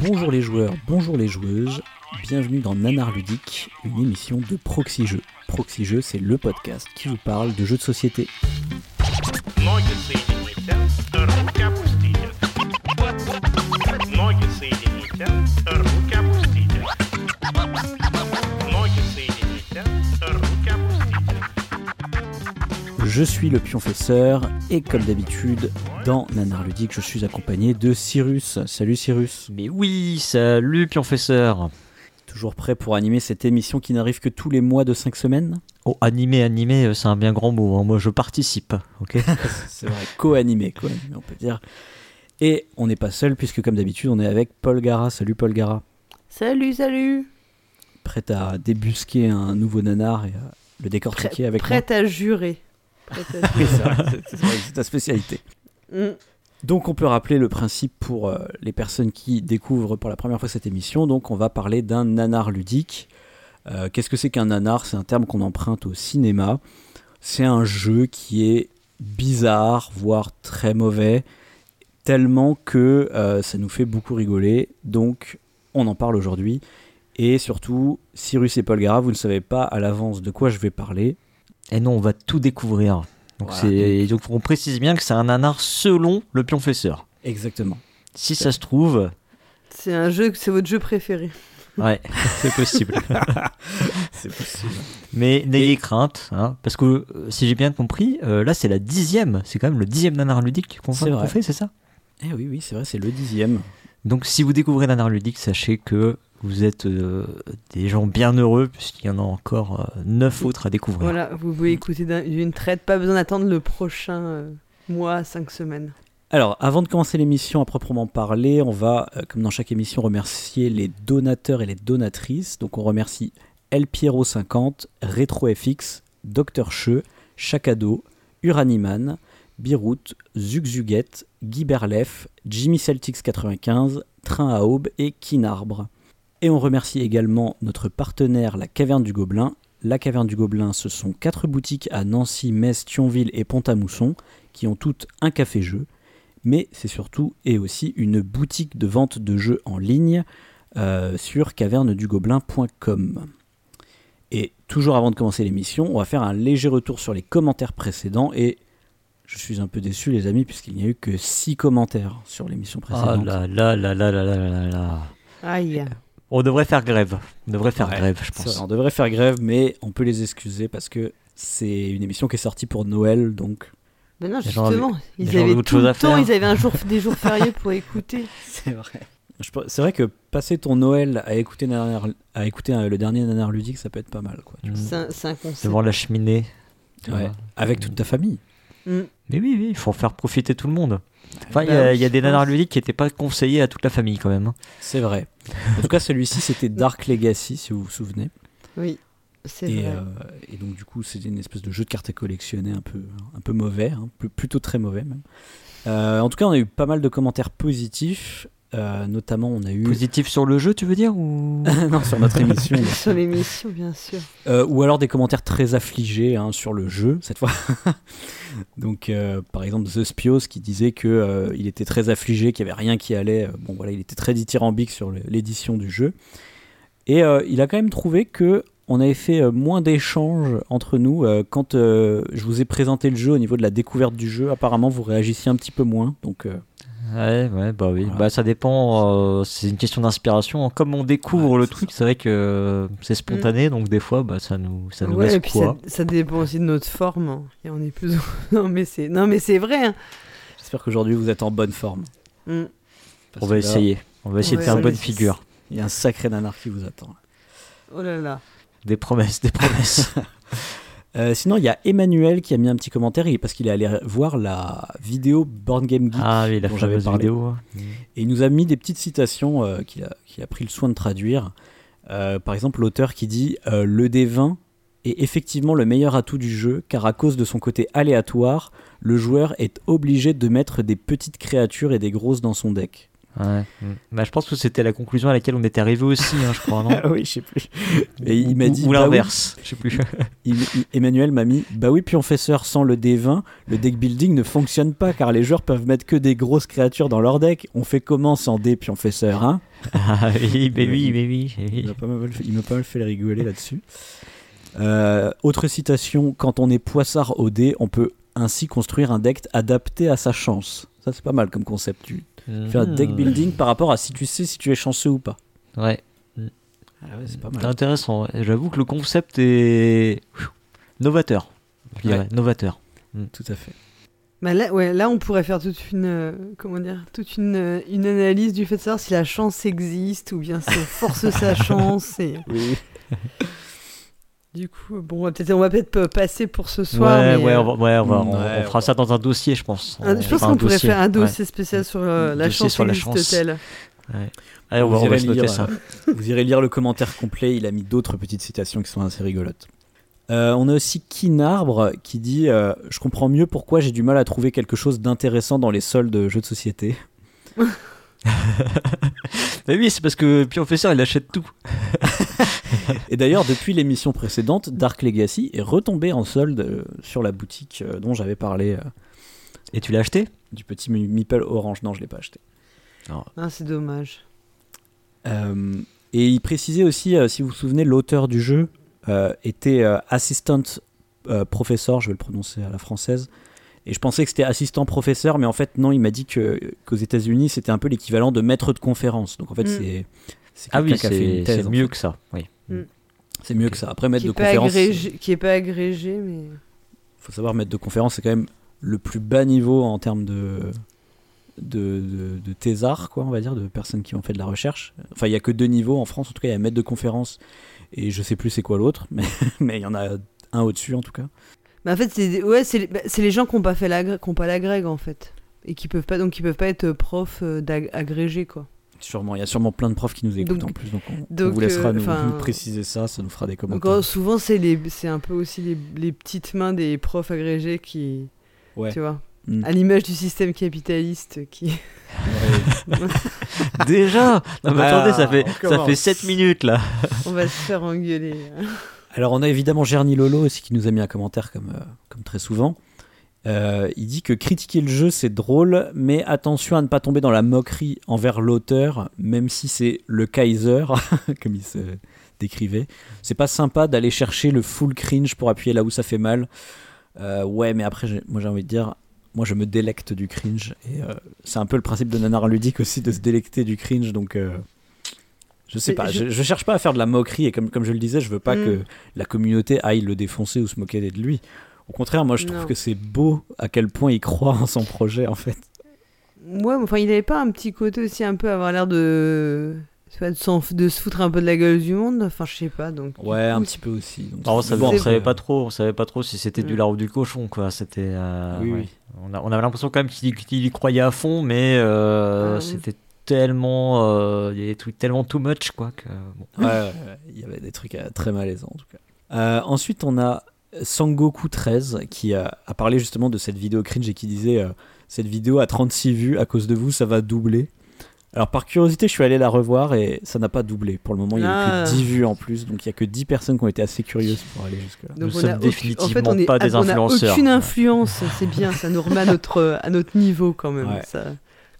Bonjour les joueurs, bonjour les joueuses, bienvenue dans Nanar Ludique, une émission de Proxy Jeux. C'est le podcast qui vous parle de jeux de société. Je suis le pionfesseur et comme d'habitude, dans Nanar Ludique, je suis accompagné de Cyrus. Salut Cyrus, Mais oui, salut Pionfesseur toujours prêt pour animer cette émission qui n'arrive que tous les mois de 5 semaines Oh, animé, animé, euh, c'est un bien grand mot, hein. moi je participe, ok C'est vrai, co-animé, co-animé, on peut dire. Et on n'est pas seul puisque comme d'habitude, on est avec Paul Gara. Salut Paul Gara. Salut, salut. Prêt à débusquer un nouveau nanar et à le décortiquer avec moi Prête à jurer. Prête à jurer. C'est ta spécialité. Mm. Donc on peut rappeler le principe pour euh, les personnes qui découvrent pour la première fois cette émission. Donc on va parler d'un nanar ludique. Euh, Qu'est-ce que c'est qu'un nanar? C'est un terme qu'on emprunte au cinéma. C'est un jeu qui est bizarre, voire très mauvais, tellement que euh, ça nous fait beaucoup rigoler. Donc on en parle aujourd'hui. Et surtout, Cyrus et Paul Gara, vous ne savez pas à l'avance de quoi je vais parler. Et non, on va tout découvrir. Donc, Voilà. c'est... donc on précise bien que c'est un nanar selon le Pionfesseur. Exactement. Si ça se trouve, C'est un jeu, c'est votre jeu préféré. ouais, c'est possible. C'est possible. Mais n'ayez crainte, hein, parce que euh, si j'ai bien compris, euh, là c'est la dixième, c'est quand même le dixième nanar ludique qu'on fait, c'est ça? Eh oui, oui, c'est vrai, c'est le dixième. Donc si vous découvrez nanar ludique, sachez que vous êtes euh, des gens bien heureux, puisqu'il y en a encore euh, neuf autres à découvrir. Voilà, vous pouvez écouter d'un- d'une traite, pas besoin d'attendre le prochain euh, mois, cinq semaines. Alors, avant de commencer l'émission à proprement parler, on va, euh, comme dans chaque émission, remercier les donateurs et les donatrices. Donc, on remercie El Piero 50, RetroFX, Dr. Che, Chacado, Uraniman, Birout, Zugzuget, Guy Berlef, Jimmy Celtics 95, Train à Aube et Kinarbre. Et on remercie également notre partenaire, la Caverne du Gobelin. La Caverne du Gobelin, ce sont quatre boutiques à Nancy, Metz, Thionville et Pont-à-Mousson qui ont toutes un café-jeu mais c'est surtout et aussi une boutique de vente de jeux en ligne euh, sur cavernedugobelin.com. Et toujours avant de commencer l'émission, on va faire un léger retour sur les commentaires précédents et je suis un peu déçu les amis puisqu'il n'y a eu que 6 commentaires sur l'émission Ah précédente. là là là là là là là là. Aïe. On devrait faire grève. On devrait faire Ouais, grève, je pense. vrai, on devrait faire grève mais on peut les excuser parce que c'est une émission qui est sortie pour Noël donc Ben non, gens justement, ils avaient tout chose le à temps, faire. ils avaient un jour, des jours fériés pour écouter. C'est vrai. C'est vrai que passer ton Noël à écouter, Nanar- à écouter le dernier nanar ludique, ça peut être pas mal. Quoi, Mm. C'est un, concept. Devant la cheminée. Ouais. Avec toute ta famille. Mm. Mais oui, oui, il faut faire profiter tout le monde. Enfin, il y, Bah a- y je des nanars ludiques qui n'étaient pas conseillés à toute la famille quand même. hein. C'est vrai. En tout cas, celui-ci, c'était Dark Legacy, si vous vous souvenez. Oui, c'est Et, vrai. euh, et donc, du coup, c'était une espèce de jeu de cartes à collectionner un peu, un peu mauvais, hein, pl- plutôt très mauvais même. Euh, en tout cas, on a eu pas mal de commentaires positifs. Euh, notamment, on a eu. Positif sur le jeu, tu veux dire ou... non, sur notre émission. Sur l'émission, bien sûr. Euh, ou alors des commentaires très affligés hein, sur le jeu cette fois. Donc euh, par exemple The Spios qui disait que euh, il était très affligé, qu'il n'y avait rien qui allait. Bon voilà, il était très dithyrambique sur l'édition du jeu. Et euh, il a quand même trouvé que on avait fait moins d'échanges entre nous euh, quand euh, je vous ai présenté le jeu au niveau de la découverte du jeu. Apparemment vous réagissiez un petit peu moins. Donc euh, Ouais, ouais, bah oui. Voilà. Bah, ça dépend, euh, c'est une question d'inspiration. Comme on découvre Ouais, le truc, c'est vrai que euh, c'est spontané, donc des fois, bah, ça nous, ça nous ouais, laisse et puis ça, quoi ça dépend aussi de notre forme. hein. Et on est plus. non, mais c'est, non, mais c'est vrai. hein. j'espère qu'aujourd'hui vous êtes en bonne forme. Mm. On va là, essayer. On va essayer de faire une bonne figure. Il y a un sacré nanar qui vous attend. Oh là là. Des promesses, des promesses. Euh, sinon, il y a Emmanuel qui a mis un petit commentaire parce qu'il est allé voir la vidéo Board Game Geek ah oui, la dont j'avais parlé. vidéo. et il nous a mis des petites citations euh, qu'il a, pris le soin de traduire. Euh, par exemple, l'auteur qui dit Le D20 est effectivement le meilleur atout du jeu car à cause de son côté aléatoire, le joueur est obligé de mettre des petites créatures et des grosses dans son deck. Ouais. Mm. Bah, je pense que c'était la conclusion à laquelle on était arrivé aussi, hein, je crois, non Ah oui, je sais plus. Et il m'a Ou- dit Ou bah oui. l'inverse, je sais plus. Il- il- Emmanuel m'a mis Bah oui, Pionfesseur, sans le D20, le deck building ne fonctionne pas car les joueurs peuvent mettre que des grosses créatures dans leur deck. On fait comment sans D Pionfesseur, hein? Ah oui, mais oui, mais oui. mais Il oui. m'a pas mal fait, il m'a pas mal fait rigoler là-dessus. Euh, autre citation Quand on est poissard au dé, on peut ainsi construire un deck adapté à sa chance. Ça, c'est pas mal comme concept. Tu fais un deck Mhm. building par rapport à si tu sais si tu es chanceux ou pas. Ouais, Ah ouais, c'est pas c'est intéressant. ouais. J'avoue que le concept est novateur. Je dirais, Ouais. novateur. Tout à fait. Bah là, ouais, là, on pourrait faire toute une, euh, comment dire, toute une, euh, une analyse du fait de savoir si la chance existe ou bien si on force sa chance. Et Oui. Du coup, bon, on va peut-être, on va peut-être pas passer pour ce soir. ouais, mais, ouais, euh, on, va- ouais, on, va- on- Ouais, on fera ça dans un dossier, je pense. un- je pense qu'on pourrait faire un ouais. dossier spécial sur euh, la Dossier chance sur la existe-t-elle. Allez, on va, Vous on va irez se noter lire, ça. Vous irez lire le commentaire complet, il a mis d'autres petites citations qui sont assez rigolotes. Euh, on a aussi Kinarbre qui dit euh, Je comprends mieux pourquoi j'ai du mal à trouver quelque chose d'intéressant dans les soldes de jeux de société. Mais oui, c'est parce que Pionfesseur, il achète tout. Et d'ailleurs, depuis l'émission précédente, Dark Legacy est retombé en solde euh, sur la boutique euh, dont j'avais parlé euh, Et tu l'as acheté? du petit Mi- Meeple Orange. Non, je l'ai pas acheté. Ah, c'est dommage. Euh, et il précisait aussi, euh, si vous vous souvenez, l'auteur du jeu euh, était euh, assistant euh, professeur, je vais le prononcer à la française. Et je pensais que c'était assistant professeur, mais en fait, non, il m'a dit que, qu'aux États-Unis, c'était un peu l'équivalent de maître de conférence. Donc en fait, Mm. c'est. c'est Ah quelqu'un oui, qui a fait une c'est thèse, c'est en mieux fait. que ça. Oui. C'est mieux que ça. Après, maître Qui de conférence, agrégé, qui est pas agrégé, mais. faut savoir, maître de conférence, c'est quand même le plus bas niveau en termes de. De, de, de thésards, quoi, on va dire, de personnes qui ont fait de la recherche. Enfin, il y a que deux niveaux en France. En tout cas, il y a maître de conférence et je sais plus c'est quoi l'autre, mais mais il y en a un au-dessus en tout cas. Bah, en fait, c'est ouais, c'est les, bah, c'est les gens qui n'ont pas fait la, qui ont pas la grègue en fait, et qui peuvent pas donc qui peuvent pas être profs euh, d'ag- agrégés quoi. Sûrement, il y a sûrement plein de profs qui nous écoutent Donc- en plus, donc on, on donc, vous laissera euh, nous, enfin, nous préciser ça, ça nous fera des Donc commentaires. euh, souvent c'est les c'est un peu aussi les, les petites mains des profs agrégés qui Ouais. tu vois Mm. à l'image du système capitaliste qui Déjà Non, mais Ah, attendez, ça fait, on ça commence. fait 7 minutes là. on va se faire engueuler. Alors on a évidemment Gerny Lolo aussi qui nous a mis un commentaire comme, euh, très souvent. Euh, il dit que critiquer le jeu c'est drôle, mais attention à ne pas tomber dans la moquerie envers l'auteur, même si c'est le Kaiser, comme il se décrivait. C'est pas sympa d'aller chercher le full cringe pour appuyer là où ça fait mal. Euh, ouais, mais après, moi j'ai envie de dire, moi je me délecte du cringe. Et c'est un peu le principe de Nanar Ludique aussi de se délecter du cringe, donc je sais pas. je- Je... je cherche pas à faire de la moquerie, et comme, comme je le disais, je veux pas Mm. que la communauté aille le défoncer ou se moquer de lui. Au contraire, moi je trouve Non. que c'est beau à quel point il croit en son projet en fait. Ouais, mais enfin il avait pas un petit côté aussi un peu avoir l'air de de, s'en f- de se foutre un peu de la gueule du monde. Enfin je sais pas donc. Ouais, un petit peu aussi. Donc, Alors, on savait, bon, on après, savait pas trop, on savait pas trop si c'était du Mm. lard ou du cochon quoi. C'était. euh, Oui, ouais. oui. On, a- on avait l'impression quand même qu'il qu'il y croyait à fond, mais euh, Ah. c'était tellement, euh, il y avait des trucs tellement too much quoi que. bon. Ouais, ouais, ouais, il y avait des trucs euh, très malaisants en tout cas. Euh, ensuite, on a Sangoku13 qui a, a parlé justement de cette vidéo cringe et qui disait euh, Cette vidéo a 36 vues, à cause de vous, ça va doubler. Alors, par curiosité, je suis allé la revoir et ça n'a pas doublé. Pour le moment, il y a eu Ah. que 10 vues en plus, donc il y a que 10 personnes qui ont été assez curieuses pour aller jusque-là. Nous on sommes a définitivement en fait, on est- pas des on a influenceurs. aucune influence, c'est bien, ça nous remet à notre, à notre niveau quand même. Ouais. Ça.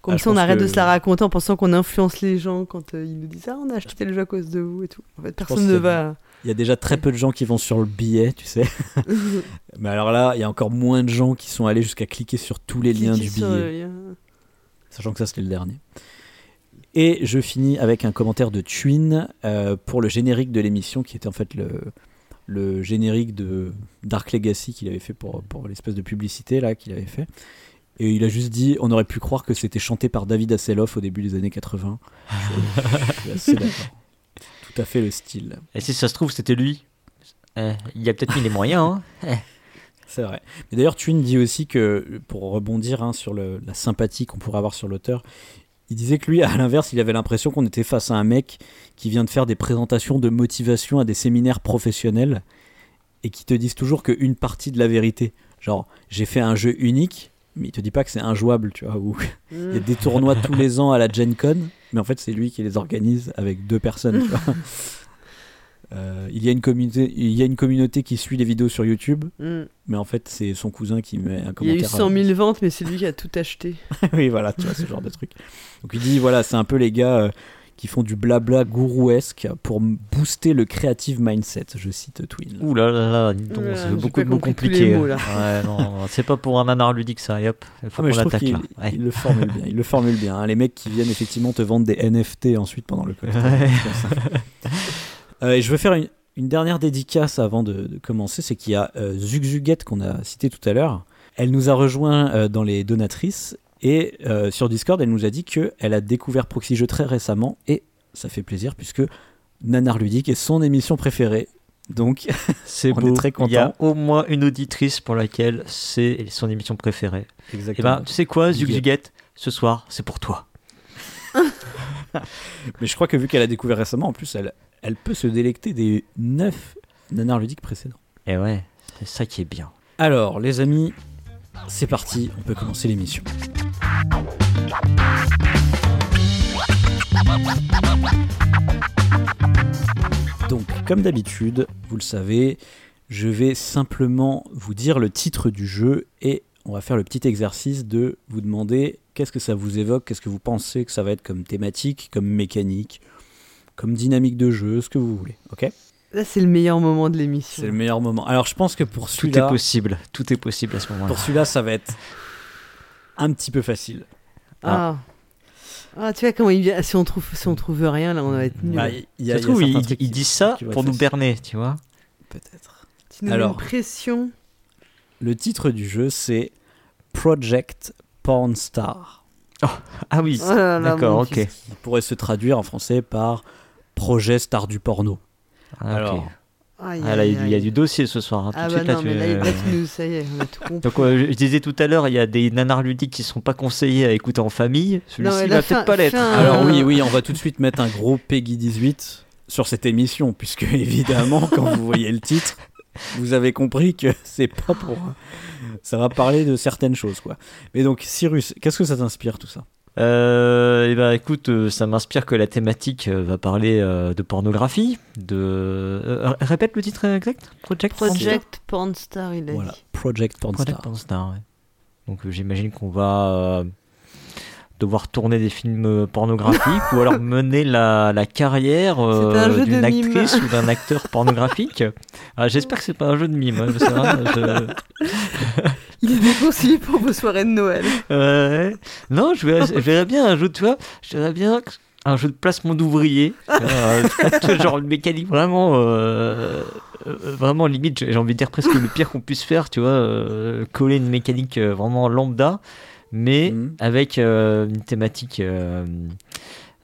Comme Ah, ça, on arrête que- de se la raconter en pensant qu'on influence les gens quand euh, ils nous disent Ah, on a acheté le jeu à cause de vous et tout. En fait, personne ne va. Il y a déjà très peu de gens qui vont sur le billet, tu sais. Mais alors là, il y a encore moins de gens qui sont allés jusqu'à cliquer sur tous les liens du billet. lien. sachant que ça c'était le dernier. Et je finis avec un commentaire de Twin euh, pour le générique de l'émission qui était en fait le, le générique de Dark Legacy qu'il avait fait pour, pour l'espèce de publicité là qu'il avait fait. Et il a juste dit on aurait pu croire que c'était chanté par David Hasselhoff au début des années 80. Je, je suis assez d'accord. Tout à fait le style. Et si ça se trouve, c'était lui. Eh, il a peut-être mis les moyens. Hein. C'est vrai. Mais d'ailleurs, Twin dit aussi que, pour rebondir hein, sur le- la sympathie qu'on pourrait avoir sur l'auteur, il disait que lui, à l'inverse, il avait l'impression qu'on était face à un mec qui vient de faire des présentations de motivation à des séminaires professionnels et qui te disent toujours qu'une partie de la vérité. Genre, j'ai fait un jeu unique, mais il te dit pas que c'est injouable, tu vois, où il y a des tournois tous les ans à la Gen Con, mais en fait c'est lui qui les organise avec deux personnes, tu vois. Euh, il, y a une communauté, il y a une communauté qui suit les vidéos sur YouTube, Mm. mais en fait c'est son cousin qui met un Il y a commentaire. eu 100 000 ventes, mais c'est lui qui a tout acheté. oui, voilà, tu vois, ce genre de truc. Donc il dit, voilà, c'est un peu les gars euh, qui font du blabla gourouesque pour booster le creative mindset, je cite Twin. Ouh là là là, dis donc, c'est beaucoup de mots compliqués. mots, là. Ouais, non, c'est pas pour un nanar ludique ça, et hop, il faut Ah, qu'on attaque qu'il là. Ouais. il le formule bien. Il le formule bien. hein. Les mecs qui viennent effectivement te vendre des NFT ensuite pendant le ça. Euh, et je veux faire une, une dernière dédicace avant de, de commencer. C'est qu'il y a euh, Zugzuguette qu'on a cité tout à l'heure. Elle nous a rejoint euh, dans les donatrices et euh, sur Discord, elle nous a dit qu'elle a découvert Proxy Jeux très récemment et ça fait plaisir puisque Nanar Ludique est son émission préférée. Donc, C'est On est beau. très Il y a content. au moins une auditrice pour laquelle c'est son émission préférée. Et exactement. ben, tu sais quoi. Zugzuguette, ce soir, c'est pour toi. Mais je crois que vu qu'elle a découvert récemment, en plus, elle, elle peut se délecter des 9 Nanar Ludiques précédents. Et ouais, c'est ça qui est bien. Alors, les amis, c'est parti, on peut commencer l'émission. Donc, comme d'habitude, vous le savez, je vais simplement vous dire le titre du jeu et on va faire le petit exercice de vous demander qu'est-ce que ça vous évoque, qu'est-ce que vous pensez que ça va être comme thématique, comme mécanique, comme dynamique de jeu, ce que vous voulez, ok? Là, c'est le meilleur moment de l'émission. C'est le meilleur moment. Alors, je pense que pour Tout est celui-là, possible, tout est possible à ce moment-là. pour celui-là, ça va être un petit peu facile. Ah. Ah, tu vois comment il vient. Si on trouve, si on trouve rien, là, on va être nul. Bah, il y a, Ça trouve, pour nous berner, tu vois. Peut-être. tu nous alors. une pression. Le titre du jeu, c'est Project Porn Star. Ah oui, Oh d'accord, ok. Qui pourrait se traduire en français par Projet Star du porno. Ah. Alors, Aïe, Ah, là, il y a aïe, du- il y a aïe. du dossier ce soir. hein, Ah bah suite, là, non, tu- mais là, là, tu nous, ça y est, on a tout compris. Donc, euh, je disais tout à l'heure, il y a des nanars ludiques qui sont pas conseillés à écouter en famille. Non, Celui-ci va peut-être pas l'être. fin- Alors Euh. oui, oui, on va tout de suite mettre un gros Peggy 18 sur cette émission, puisque évidemment, quand vous voyez le titre, vous avez compris que c'est pas pour... Ça va parler de certaines choses, quoi. Mais donc, Cyrus, qu'est-ce que ça t'inspire, tout ça? Euh, et ben écoute, euh, ça m'inspire que la thématique euh, va parler euh, de pornographie, de euh, répète le titre exact, Project Project Porn Star, il a Voilà, dit. Project Porn Project Star. Pornstar, ouais. Donc j'imagine qu'on va euh, devoir tourner des films euh, pornographiques ou alors mener la, la carrière euh, d'une mime. actrice ou d'un acteur pornographique. Ah, J'espère que c'est pas un jeu de mime. hein, je sais pas, je- Il est déconseillé pour vos soirées de Noël. Ouais. Non, je verrais, je verrais bien un jeu, tu vois, je verrais bien un jeu de placement d'ouvriers. Euh, genre une mécanique vraiment, euh, euh, vraiment limite, j'ai envie de dire presque le pire qu'on puisse faire, tu vois, euh, coller une mécanique euh, vraiment lambda, mais Mhm. avec euh, une thématique. Euh,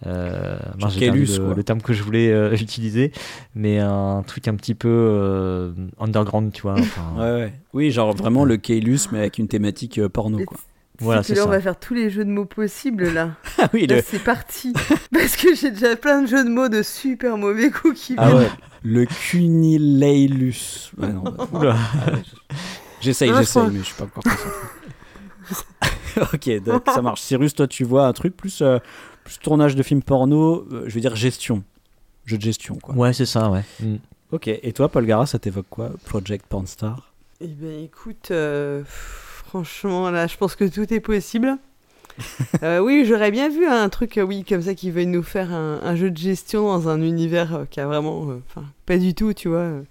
euh, j'ai perdu Caelus, le, quoi. le terme que je voulais euh, utiliser, mais un truc un petit peu euh, underground, tu vois. enfin, Ouais, ouais. Oui, genre vraiment le Kaelus, mais avec une thématique euh, porno, quoi. Voilà, que c'est là, ça. on va faire tous les jeux de mots possibles, là. Ah oui, Là, le... c'est parti. Parce que j'ai déjà plein de jeux de mots de super mauvais goût qui Ah viennent. ouais, le Cunileilus. Bah, ah J'essaye, je j'essaye, mais je suis pas encore concentré. ok, donc ça marche. Cyrus, toi, tu vois un truc plus, euh, plus tournage de film porno, euh, je veux dire gestion. Jeu de gestion, quoi. Ouais, c'est ça, ouais. Mm. Ok, et toi, Paul Gara, ça t'évoque quoi Project Porn Star Eh ben écoute, euh, franchement là, je pense que tout est possible. Euh, oui, j'aurais bien vu un truc, euh, oui, comme ça, qui veuille nous faire un, un jeu de gestion dans un univers euh, qui a vraiment, euh, enfin, pas du tout, tu vois, euh,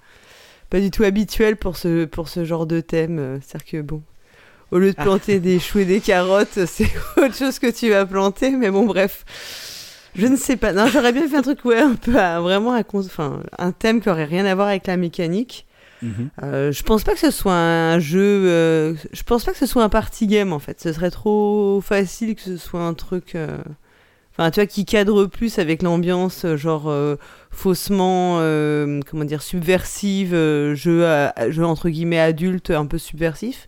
pas du tout habituel pour ce pour ce genre de thème. euh, C'est-à-dire que bon, au lieu de planter des choux et des carottes, c'est autre chose que tu vas planter. Mais bon, bref. Je ne sais pas. Non, j'aurais bien fait un truc, ouais, un peu, à- vraiment, à cons- enfin, un thème qui aurait rien à voir avec la mécanique. Euh, je pense pas que ce soit un jeu. euh, je pense pas que ce soit un party game en fait. Ce serait trop facile que ce soit un truc. euh, Enfin, tu vois, qui cadre plus avec l'ambiance, euh, genre faussement, comment dire, subversive, jeu, à- jeu entre guillemets adulte, un peu subversif.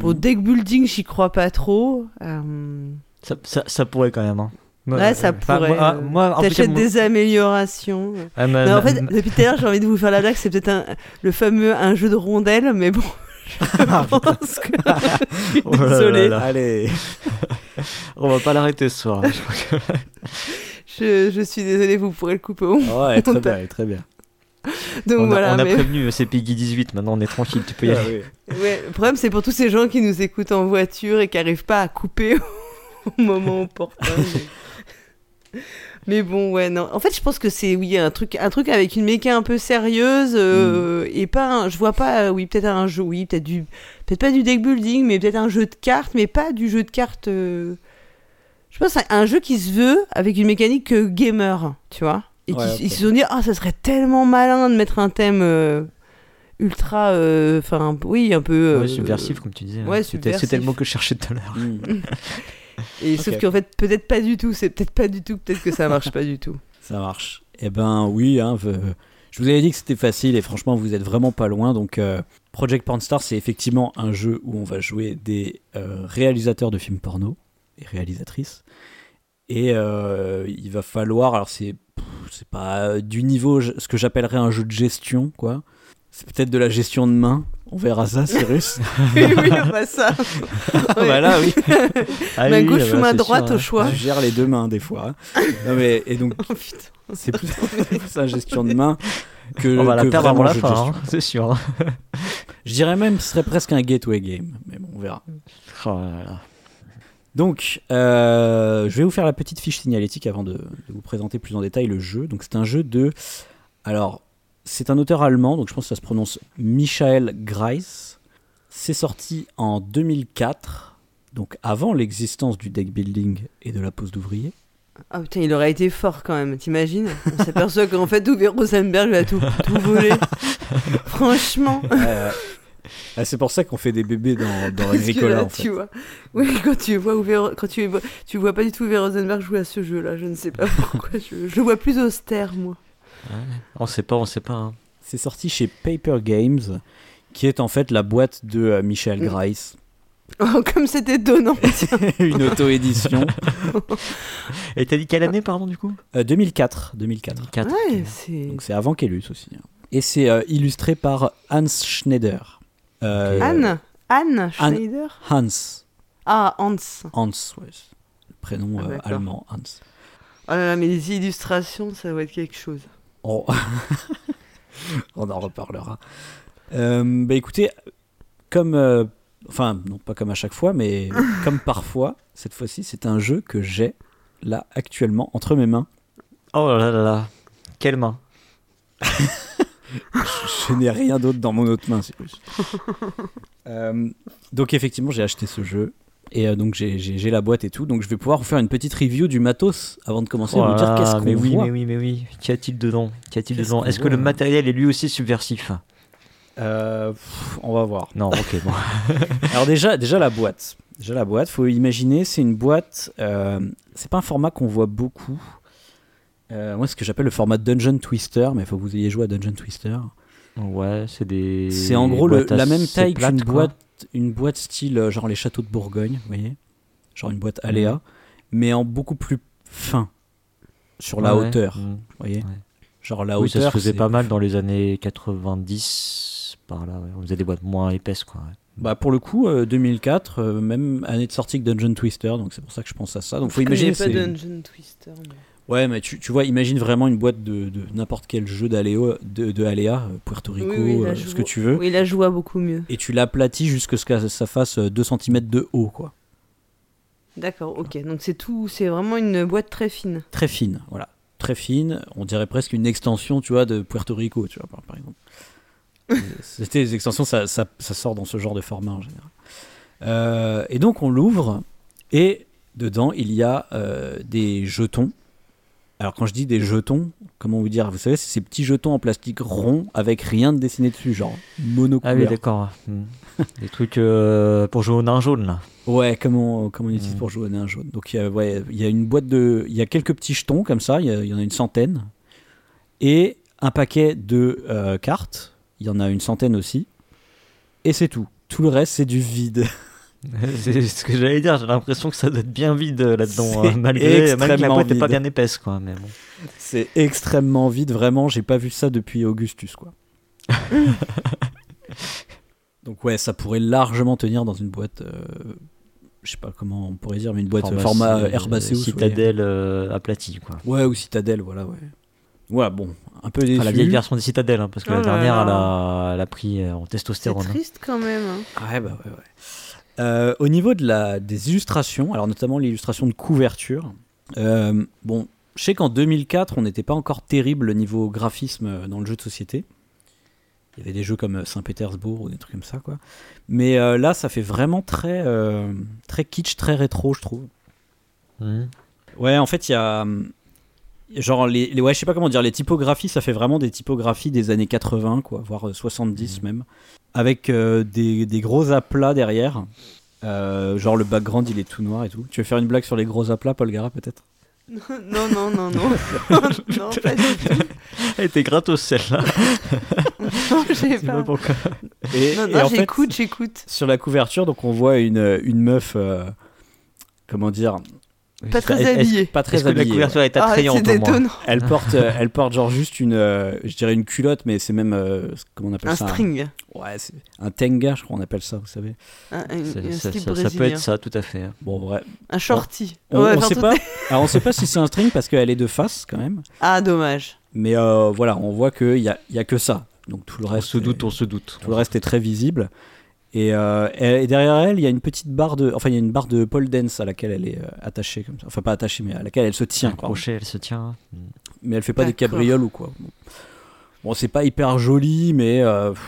Pour Mhm. deck building, j'y crois pas trop. Euh, Ça, ça, ça pourrait quand même. Hein. Ouais, ça pourrait, Moi, euh, moi, T'achètes moi- des améliorations. Ah, ma- Non, en fait, ma- depuis tout à l'heure, j'ai envie de vous faire la blague. C'est peut-être un- le fameux un jeu de rondelles, mais bon, Je pense que je suis Oh là là désolée. là. Allez. On va pas l'arrêter ce soir. je Je, suis désolée, vous pourrez le couper au Ah Ouais, très bien, très bien. Donc on a, voilà, on a mais prévenu, c'est Peggy 18, maintenant on est tranquille, tu peux y Ah aller. oui. ouais, le problème c'est pour tous ces gens qui nous écoutent en voiture et qui n'arrivent pas à couper au moment opportun. mais... mais bon, ouais, non. En fait, je pense que c'est oui un truc, un truc avec une méca un peu sérieuse euh, et pas, un- je vois pas, euh, oui peut-être un jeu, oui peut-être du, peut-être pas du deck building, mais peut-être un jeu de cartes, mais pas du jeu de cartes. euh, Je pense à un jeu qui se veut avec une mécanique gamer, tu vois. Et qui- Ouais, ok. ils se sont dit, ah, ça serait tellement malin de mettre un thème euh, ultra, euh, enfin, oui, un peu. Ouais, euh, subversif, comme tu disais. ouais, C'était- le mot que je cherchais tout à l'heure. Mm. Et Ok. sauf qu'en fait, peut-être pas du tout. C'est peut-être pas du tout. Peut-être que ça marche pas du tout. Ça marche. Eh ben oui, hein, je vous avais dit que c'était facile et franchement vous êtes vraiment pas loin. Donc euh, Project Pornstar c'est effectivement un jeu où on va jouer des euh, réalisateurs de films porno et réalisatrices. Et euh, il va falloir, alors c'est c'est pas du niveau ce que j'appellerais un jeu de gestion quoi. C'est peut-être de la gestion de main. On verra ça, Cyrus. oui, oui, bah ça. Ah bah là oui. Ah main oui, gauche là, ou bah, main droite sûr, au hein. choix. Je gère les deux mains des fois. Non mais et donc Oh putain. c'est plus, plus la gestion de main que On va la perdre avant la fin, hein, c'est sûr. Je dirais même que ce serait presque un gateway game, mais bon, on verra. Oh là là. Donc, euh, je vais vous faire la petite fiche signalétique avant de, de vous présenter plus en détail le jeu. Donc, c'est un jeu de. Alors, c'est un auteur allemand, donc je pense que ça se prononce Michael Greis. C'est sorti en 2004, donc avant l'existence du deck building et de la pose d'ouvrier. Ah putain, il aurait été fort quand même, t'imagines? On s'aperçoit qu'en fait, Uwe Rosenberg va tout, tout voler. Franchement. Euh, ah, c'est pour ça qu'on fait des bébés dans, dans Agricola, là, en fait. tu vois. Oui, quand tu vois quand tu vois, tu vois pas du tout Uwe Rosenberg jouer à ce jeu-là, je ne sais pas pourquoi. Je, je le vois plus austère, moi. On sait pas, on sait pas. hein. C'est sorti chez Paper Games, qui est en fait la boîte de euh, Michael Mm. Greis. Oh, comme c'est étonnant. Une auto-édition. Et t'as dit quelle année, pardon, du coup Euh, 2004. 2004. 4. Ouais, c'est. Donc c'est avant Kellus aussi. hein. Et c'est euh, illustré par Hans Schneider. Euh, Anne Anne Schneider Hans. Ah, Hans. Hans, ouais. Le prénom Ah, euh, allemand, Hans. Oh là là, mais les illustrations, ça doit être quelque chose. Oh. On en reparlera. Euh, bah écoutez, comme. euh, enfin, non pas comme à chaque fois, mais comme parfois, cette fois-ci, c'est un jeu que j'ai là actuellement entre mes mains. Oh là là là. Quelle main Je n'ai rien d'autre dans mon autre main, c'est plus. Euh, donc effectivement, j'ai acheté ce jeu. Et euh, donc j'ai- j'ai j'ai la boîte et tout, donc je vais pouvoir vous faire une petite review du matos avant de commencer à Oh vous dire là qu'est-ce qu'on mais oui, voit. mais oui, mais oui. Qu'y a-t-il dedans? Qu'y a-t-il dedans? Est-ce que le matériel est lui aussi subversif? Euh, pff, on va voir. Non, ok, bon. Alors déjà, déjà la boîte. Déjà la boîte, faut imaginer, c'est une boîte. euh, c'est pas un format qu'on voit beaucoup. Euh, moi, ce que j'appelle le format Dungeon Twister, mais il faut que vous ayez joué à Dungeon Twister. Ouais, c'est des. C'est en gros le- la même taille qu'une boîte, une boîte style euh, genre les châteaux de Bourgogne, vous voyez, genre une boîte Aléa, mais en beaucoup plus fin sur la Ouais, hauteur, vous voyez. Ouais. Genre la Oui, hauteur. ça se faisait pas mal dans les années 90, par là. Ouais. On faisait des boîtes moins épaisses, quoi. ouais. Bah pour le coup, euh, 2004, euh, même année de sortie que Dungeon Twister, donc c'est pour ça que je pense à ça. Donc faut Je imaginer. pas Dungeon Twister. moi. Ouais, mais tu, tu vois, imagine vraiment une boîte de, de n'importe quel jeu d'Aléo, de, de Aléa, euh, Puerto Rico, Oui, euh, ce que tu veux, Oui, je vois beaucoup mieux. et tu l'aplatis jusqu'à ce que ça fasse 2 cm de haut, quoi. D'accord, ok. Donc c'est tout, c'est vraiment une boîte très fine. Très fine, voilà. Très fine, on dirait presque une extension, tu vois, de Puerto Rico, tu vois, par, par exemple. Euh, C'était les extensions, ça, ça, ça sort dans ce genre de format en général. Euh, et donc on l'ouvre, et dedans il y a euh, des jetons. Alors quand je dis des jetons, comment vous dire Vous savez, c'est ces petits jetons en plastique rond avec rien de dessiné dessus, genre monocouleur. Ah oui, d'accord. Mm. des trucs euh, pour jouer au nain jaune, là. Ouais, comme on, comme on utilise Mm. pour jouer au nain jaune. Donc, il y a- ouais, y a une boîte de. Il y a quelques petits jetons comme ça, il y, a- il y en a une centaine. Et un paquet de euh, cartes, il y en a une centaine aussi. Et c'est tout. Tout le reste, c'est du vide. c'est ce que j'allais dire. J'ai l'impression que ça doit être bien vide euh, là-dedans, C'est hein, malgré, malgré que la boîte n'est pas bien épaisse, quoi. Mais bon. C'est extrêmement vide, vraiment. J'ai pas vu ça depuis Augustus, quoi. Donc ouais, ça pourrait largement tenir dans une boîte, euh, je sais pas comment on pourrait dire, mais une boîte Format, format euh, Herbaceous. Citadel euh, aplati, quoi. Ouais. Ou Citadel, voilà, ouais. Ouais, bon, un peu déçu. Enfin, la vieille version des Citadel, hein, parce que Oh la là dernière, là. elle a, elle a pris euh, en C'est testostérone. hein. triste quand même. hein. Ouais, bah ouais, ouais. Euh, au niveau de la, des illustrations, alors notamment l'illustration de couverture, euh, bon, je sais qu'en 2004, on n'était pas encore terrible niveau graphisme euh, dans le jeu de société. Il y avait des jeux comme Saint-Pétersbourg ou des trucs comme ça, quoi. Mais euh, là, ça fait vraiment très, très kitsch, très rétro, je trouve. Mhm. Ouais, en fait, il y a. Genre, les, les- ouais, je sais pas comment dire, les typographies, ça fait vraiment des typographies des années 80, quoi, voire euh, 70 même. Avec euh, des, des gros aplats derrière. Euh, genre, le background, il est tout noir et tout. Tu veux faire une blague sur les gros aplats, Paul Gara, peut-être? Non, non, non, non. non, pas du tout. Elle était gratos celle-là. Non, j'ai Je sais pas. pourquoi. Et, Non, j'écoute, j'écoute. sur la couverture, donc on voit une, une meuf. euh, comment dire Pas très habillée. Pas très la ouais. couverture est Ah, attrayante c'est pour moi détonnant. Elle porte, euh, elle porte genre juste une, euh, je dirais une culotte, mais c'est même, euh, comment on appelle Un ça string. Ouais, c'est un tenga, je crois qu'on appelle ça, vous savez. Un, un- Ça, un ça- slip ça- ça brésilien. peut être ça, tout à fait. hein. Bon, vrai. Un shorty. On, Ouais, on sait pas. Alors on sait pas si c'est un string parce qu'elle est de face quand même. Ah, dommage. Mais euh, voilà, on voit qu'il y a, il y a que ça. Donc tout le On reste. se doute, est, on se doute. Tout le reste est très visible. Et, euh, et- derrière elle, il y a une petite barre de, enfin il y a une barre de pole dance à laquelle elle est euh, attachée comme ça. Enfin pas attachée, mais à laquelle elle se tient. Crochet, elle se tient. Mais elle fait pas des cabrioles ou quoi. Bon, Bon, c'est pas hyper joli, mais euh, pff,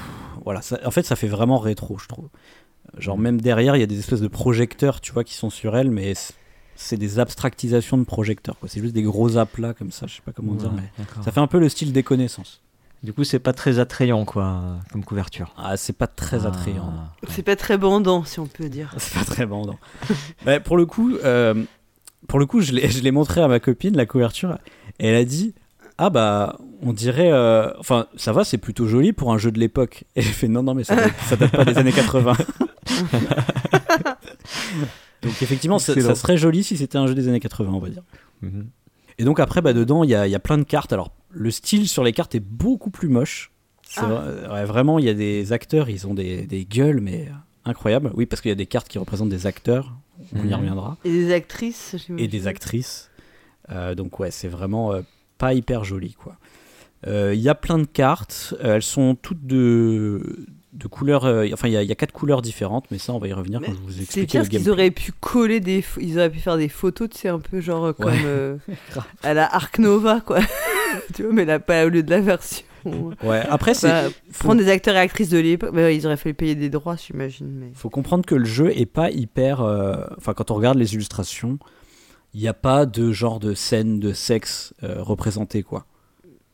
voilà. ça- en fait, ça fait vraiment rétro, je trouve. Genre même derrière, il y a des espèces de projecteurs, tu vois, qui sont sur elle, mais c'est- des abstractisations de projecteurs. C'est juste des gros aplats comme ça. Je sais pas comment dire. Ouais, mais d'accord. Ça fait un peu le style des connaissances. Du coup, c'est pas très attrayant, quoi, comme couverture. Ah, c'est pas très Ah, attrayant. C'est pas très bandant, si on peut dire. C'est pas très bandant. Bah, pour le coup, euh, pour le coup, je l'ai je l'ai montré à ma copine la couverture et elle a dit ah bah on dirait euh, enfin ça va c'est plutôt joli pour un jeu de l'époque et j'ai fait non non mais ça, date- ça date pas des années 80 donc effectivement ça, ça serait joli si c'était un jeu des années 80 on va dire Mhm. et donc après bah dedans il y a, il y a plein de cartes alors le style sur les cartes est beaucoup plus moche C'est Ah. vrai- ouais, vraiment il y a des acteurs ils ont des, des gueules mais incroyables oui parce qu'il y a des cartes qui représentent des acteurs on y Mhm. reviendra Et des actrices, et des actrices. Euh, donc ouais, c'est vraiment euh, pas hyper joli quoi. Euh, Il y a plein de cartes, euh, elles sont toutes de, de couleurs. euh, enfin, il y, a- il y a quatre couleurs différentes, mais ça, on va y revenir Mais quand je vous C'est explique pire le parce qu'ils gameplay. auraient pu coller des. Ils auraient pu faire des photos, tu sais, un peu genre euh, comme Ouais. euh, à la Arc Nova, quoi. tu vois, mais là, pas au lieu de la version. Ouais. Après, c'est Bah, prendre des acteurs et actrices de l'époque. bah, ils auraient fallu payer des droits, j'imagine. Mais... faut comprendre que le jeu est pas hyper. euh, Enfin, quand on regarde les illustrations, il n'y a pas de genre de scène de sexe euh, représentée quoi.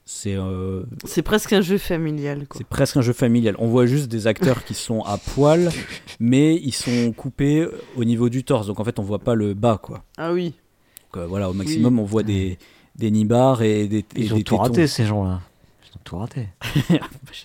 C'est euh, C'est presque un jeu familial, quoi. C'est presque un jeu familial. On voit juste des acteurs qui sont à poil, mais ils sont coupés au niveau du torse. Donc en fait, on voit pas le bas, quoi. Ah oui. Donc, euh, voilà, au maximum, on voit des, des nibards et des, et Ils ont des tout tétons. raté, ces gens-là. Ils ont tout raté.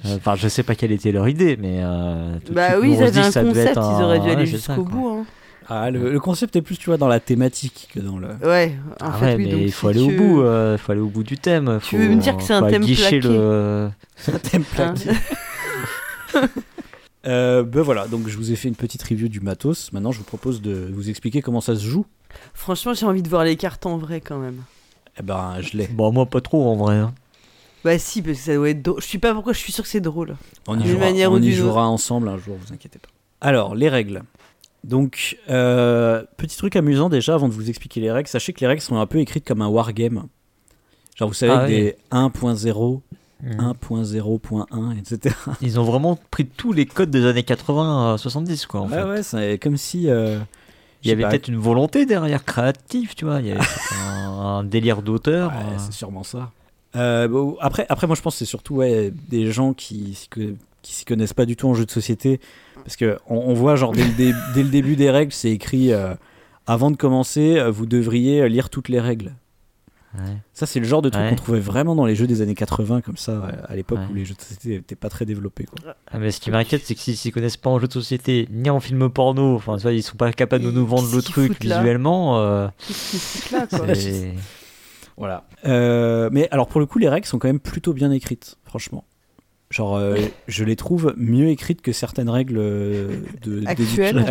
Euh, Enfin, je sais pas quelle était leur idée, mais. euh, tout de Bah suite, oui, nous, ils on se dit avaient que un ça devait concept, être ils auraient dû aller ouais, c'est ça, jusqu'au quoi. bout. Hein. Ah, le, le concept est plus, tu vois, dans la thématique que dans le. Ouais, en Ah fait, ouais, oui. mais donc, il faut si aller au tu- bout, euh, il faut aller au bout du thème. Tu faut- veux me dire que c'est un faut thème aguicher plaqué le. un thème Hein. plaqué. Euh, ben voilà, donc je vous ai fait une petite review du matos. Maintenant, je vous propose de vous expliquer comment ça se joue. Franchement, j'ai envie de voir les cartes en vrai quand même. Eh ben, je l'ai. Bon, moi, pas trop en vrai. hein. Bah si, parce que ça doit être drôle. Je sais pas pourquoi, je suis sûr que c'est drôle. On y D'une jouera, manière on ou y d'une jouera ensemble un jour, vous inquiétez pas. Alors, les règles. Donc, euh, petit truc amusant déjà avant de vous expliquer les règles. Sachez que les règles sont un peu écrites comme un wargame. Genre, vous savez, Ah avec oui. des 1.0, Mhm. 1.0.1, etc. Ils ont vraiment pris tous les codes des années 80 à 70, quoi. En Ouais, fait. ouais, c'est comme si. euh, Il y avait peut-être une volonté derrière créative, tu vois. Il y avait un, un délire d'auteur. Ouais, euh. c'est sûrement ça. Euh, bon, après, après, moi, je pense que c'est surtout ouais, des gens qui qui s'y connaissent pas du tout en jeu de société. Parce que on, voit, genre, dès le, dé- dès le début des règles, c'est écrit euh, avant de commencer, euh, vous devriez lire toutes les règles. Ouais. Ça, c'est le genre de truc Ouais. qu'on trouvait vraiment dans les jeux des années 80, comme ça, à l'époque Ouais. où les jeux de société n'étaient pas très développés. Quoi. Ah, mais ce qui m'inquiète, c'est que s'ils s'y connaissent pas en jeu de société, ni en film porno, enfin, ils sont pas capables de nous vendre le truc visuellement. euh, là, quoi Voilà. Euh, mais alors, pour le coup, les règles sont quand même plutôt bien écrites, franchement. Genre, euh, je les trouve mieux écrites que certaines règles de Actuelles.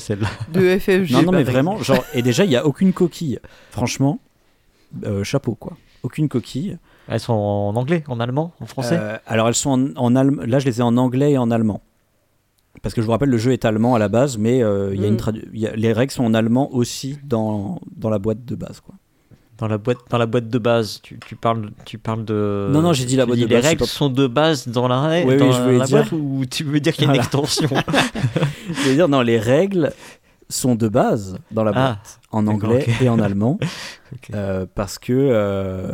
celle-là. De FFG. Non, non, mais vraiment, genre, et déjà, il n'y a aucune coquille. Franchement, euh, chapeau, quoi. Aucune coquille. Elles sont en anglais, en allemand, en français? Euh, alors, elles sont en, en allem- Là, je les ai en anglais et en allemand. Parce que je vous rappelle, le jeu est allemand à la base, mais euh, il y a une Mm. tradu- il y a- les règles sont en allemand aussi dans, dans la boîte de base, quoi. Dans la boîte, dans la boîte de base, tu, tu parles, tu parles de. Non, non, j'ai dit la boîte de les base, c'est règles pas- sont de base dans la, règle, Oui, oui, je la dire- boîte ou tu veux dire qu'il y a une extension? Je veux dire, non, les règles sont de base dans la Ah, boîte, en d'accord, anglais et en allemand, euh, parce que, euh,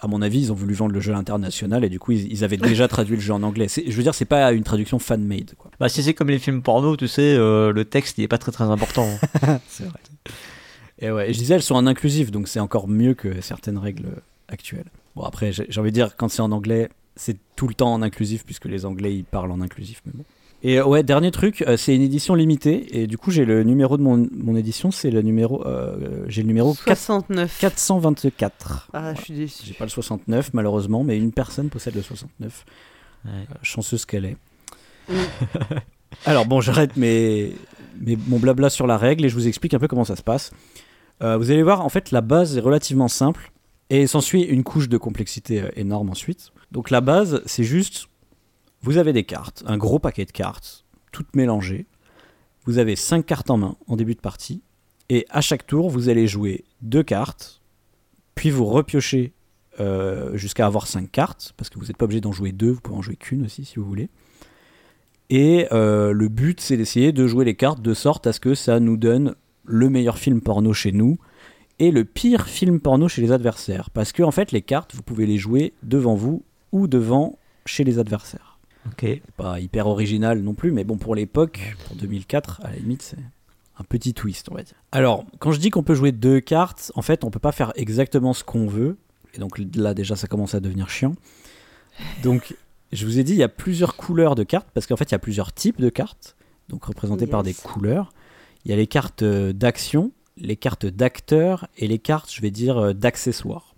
à mon avis, ils ont voulu vendre le jeu à l'international et du coup, ils, ils avaient déjà traduit le jeu en anglais. Je veux dire, c'est pas une traduction fan-made. Bah, si c'est comme les films porno, tu sais, euh, le texte il est pas très très important. C'est vrai. Et ouais, et je disais, elles sont en inclusif, donc c'est encore mieux que certaines règles actuelles. Bon, après, j'ai envie de dire, quand c'est en anglais, c'est tout le temps en inclusif, puisque les Anglais, ils parlent en inclusif, mais bon. Et euh, ouais, dernier truc, euh, c'est une édition limitée, et du coup, j'ai le numéro de mon, mon édition, c'est le numéro, euh, j'ai le numéro 4 69. 424. Ah, je suis J'ai déçu. pas le 69, malheureusement, mais une personne possède le 69. Ouais. Euh, chanceuse qu'elle est. Mm. Alors bon, j'arrête mes, mes- mon blabla sur la règle et je vous explique un peu comment ça se passe. Euh, vous allez voir, en fait, la base est relativement simple et s'ensuit une couche de complexité énorme ensuite. Donc la base, c'est juste, vous avez des cartes, un gros paquet de cartes, toutes mélangées. Vous avez 5 cartes en main en début de partie et à chaque tour, vous allez jouer deux cartes, puis vous repiochez euh, jusqu'à avoir 5 cartes, parce que vous n'êtes pas obligé d'en jouer deux, vous pouvez en jouer qu'une aussi si vous voulez. Et euh, le but, c'est d'essayer de jouer les cartes de sorte à ce que ça nous donne le meilleur film porno chez nous et le pire film porno chez les adversaires. Parce que fait, les cartes, vous pouvez les jouer devant vous ou devant chez les adversaires. Ok. Pas hyper original non plus, mais bon, pour l'époque, pour 2004, à la limite, c'est un petit twist, on va dire. Alors, quand je dis qu'on peut jouer deux cartes, en fait, on peut pas faire exactement ce qu'on veut. Et donc là, déjà, ça commence à devenir chiant. Donc, je vous ai dit, il y a plusieurs couleurs de cartes, parce qu'en fait, il y a plusieurs types de cartes, donc représentées par des couleurs. Il y a les cartes euh, d'action, les cartes d'acteurs et les cartes, je vais dire, euh, d'accessoires.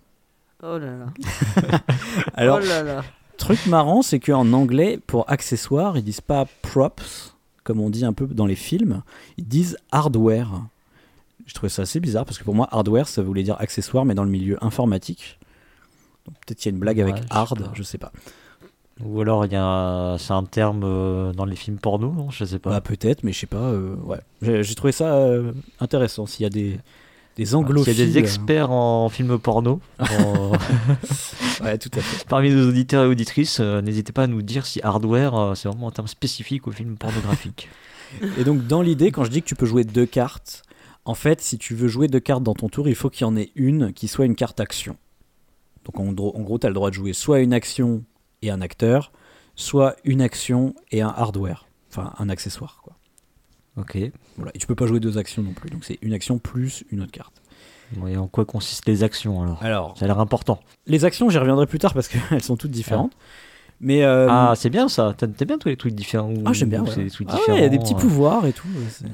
Oh là là. Alors, oh là là. Truc marrant, c'est qu'en anglais, pour accessoires, ils disent pas props, comme on dit un peu dans les films, ils disent hardware. Je trouvais ça assez bizarre parce que pour moi, hardware, ça voulait dire accessoire, mais dans le milieu informatique. Peut-être qu'il y a une blague Ouais, avec je sais hard, je sais pas. Ou alors il y a, c'est un terme euh, dans les films porno, non? Je sais pas. Bah, peut-être, mais je sais pas. euh, ouais. J'ai j'ai trouvé ça euh, intéressant. S'il y a des, des anglophiles. y a des experts en films porno, en- ouais, tout à fait. parmi nos auditeurs et auditrices, euh, n'hésitez pas à nous dire si hardware euh, c'est vraiment un terme spécifique au film pornographique. Et donc, dans l'idée, quand je dis que tu peux jouer deux cartes, en fait, si tu veux jouer deux cartes dans ton tour, il faut qu'il y en ait une qui soit une carte action. Donc, en, gros- en gros, tu as le droit de jouer soit une action et un acteur, soit une action et un hardware. Enfin, un accessoire. Ok. Voilà. Et tu peux pas jouer deux actions non plus. Donc, c'est une action plus une autre carte. Et en quoi consistent les actions alors? Alors, Ça a l'air important. les actions, j'y reviendrai plus tard parce qu'elles sont toutes différentes. Mais. euh, ah, c'est bien ça. T'aimes bien tous les trucs différents. ah, j'aime bien. ou ouais. c'est des trucs Ah ouais, il y a des petits euh. pouvoirs et tout.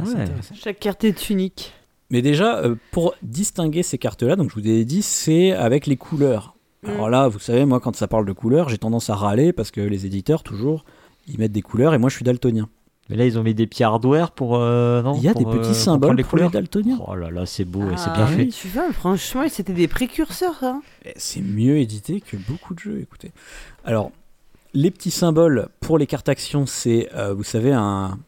Ouais. Chaque carte est unique. Mais déjà, euh, pour distinguer ces cartes-là, donc je vous ai dit, c'est avec les couleurs. Alors Mm. là, vous savez, moi, quand ça parle de couleurs, j'ai tendance à râler parce que les éditeurs, toujours, ils mettent des couleurs et moi, je suis daltonien. Mais là, ils ont mis des petits hardware pour. euh, non Il y a pour, des euh, petits comprendre symboles les pour les couleurs. daltoniens. Oh là là, c'est beau et c'est Ah bien oui, fait. Tu vois, franchement, c'était des précurseurs, hein. C'est mieux édité que beaucoup de jeux, écoutez. Alors, les petits symboles pour les cartes actions, c'est, euh, vous savez, un.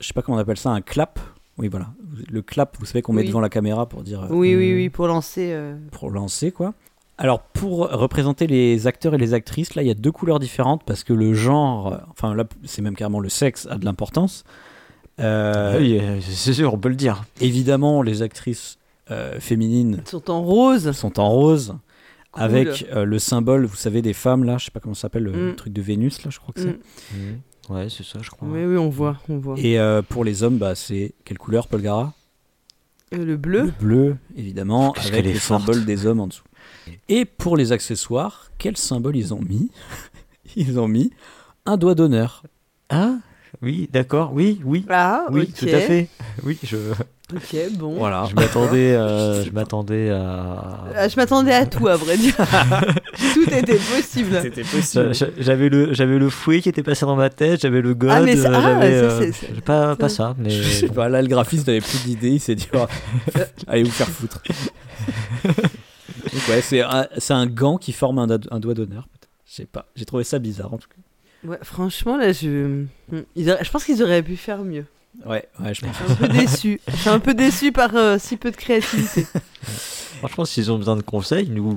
Je sais pas comment on appelle ça, un clap. Oui, voilà. Le clap, vous savez qu'on met devant la caméra pour dire. euh, Oui, oui, Hmm. oui, pour lancer. euh, pour lancer quoi. Alors pour représenter les acteurs et les actrices, là il y a deux couleurs différentes parce que le genre, enfin là c'est même carrément le sexe a de l'importance. Euh, Oui, c'est sûr, on peut le dire. Évidemment les actrices euh, féminines sont en rose. sont en rose Cool. avec euh, le symbole, vous savez des femmes là, je sais pas comment ça s'appelle, le Mm. truc de Vénus là je crois que c'est. Mm. Ouais, c'est ça, je crois. Oui, oui, on voit, on voit. Et euh, pour les hommes bah c'est quelle couleur Paul Gara? Euh, le bleu. bleu évidemment avec le forte. symbole des hommes en dessous. Et pour les accessoires, quel symbole ils ont mis Ils ont mis un doigt d'honneur. Ah Oui, d'accord, oui, oui. Ah, Oui, tout à fait. Oui, je. Ok, bon. Voilà. Je m'attendais, euh, je m'attendais à. Ah, je m'attendais à tout, à vrai dire. tout était possible. C'était possible. j'a- J'avais le, j'avais le fouet qui était passé dans ma tête, j'avais le god. Ah, mais ça- euh, ah, ça, euh, c'est- pas, pas ça. ça, mais. Je sais pas, là le graphiste n'avait plus d'idée, il s'est dit oh, allez vous faire foutre. Donc ouais, c'est un, c'est un gant qui forme un, do- un doigt d'honneur. Je sais pas, j'ai trouvé ça bizarre en tout cas. Ouais, franchement, là, je. Hmm, ils auraient- Je pense qu'ils auraient pu faire mieux. Ouais, ouais, je pense. Je suis un peu déçu. Je suis un peu déçu par euh, si peu de créativité. Franchement, s'ils ont besoin de conseils, ils nous,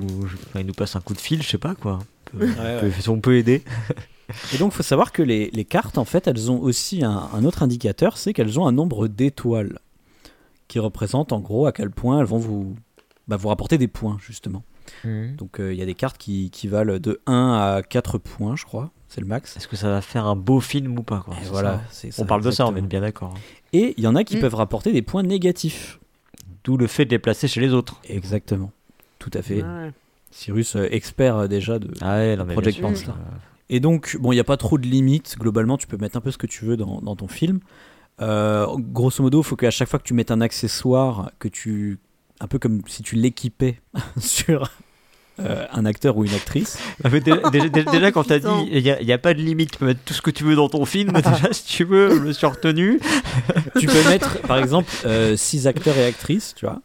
enfin, ils nous passent un coup de fil, je sais pas quoi. On peut, Ouais, on ouais. peut- on peut aider. Et donc, il faut savoir que les, les cartes, en fait, elles ont aussi un, un autre indicateur, c'est qu'elles ont un nombre d'étoiles qui représente en gros à quel point elles vont vous, bah, vous rapporter des points, justement. Donc, euh, il y a des cartes qui, qui valent de 1 à 4 points, je crois. C'est le max. Est-ce que ça va faire un beau film ou pas quoi, Et voilà, ça c'est On parle de ça, on est bien d'accord. hein. Et il y en a qui Mm. peuvent rapporter des points négatifs. D'où le fait de les placer chez les autres. Exactement. Tout à fait. Ouais. Cyrus, euh, expert euh, déjà de. Ah ouais, non, Project euh, Et donc, bon, il n'y a pas trop de limites. Globalement, tu peux mettre un peu ce que tu veux dans, dans ton film. Euh, grosso modo, il faut qu'à chaque fois que tu mettes un accessoire, que tu. Un peu comme si tu l'équipais sur euh, un acteur ou une actrice. Ah, mais déjà, déjà- déjà- quand t'as dit il n'y a, il y a pas de limite, tu peux mettre tout ce que tu veux dans ton film, déjà si tu veux, je me suis retenu. tu peux mettre, par exemple, 6 acteurs et actrices, tu vois.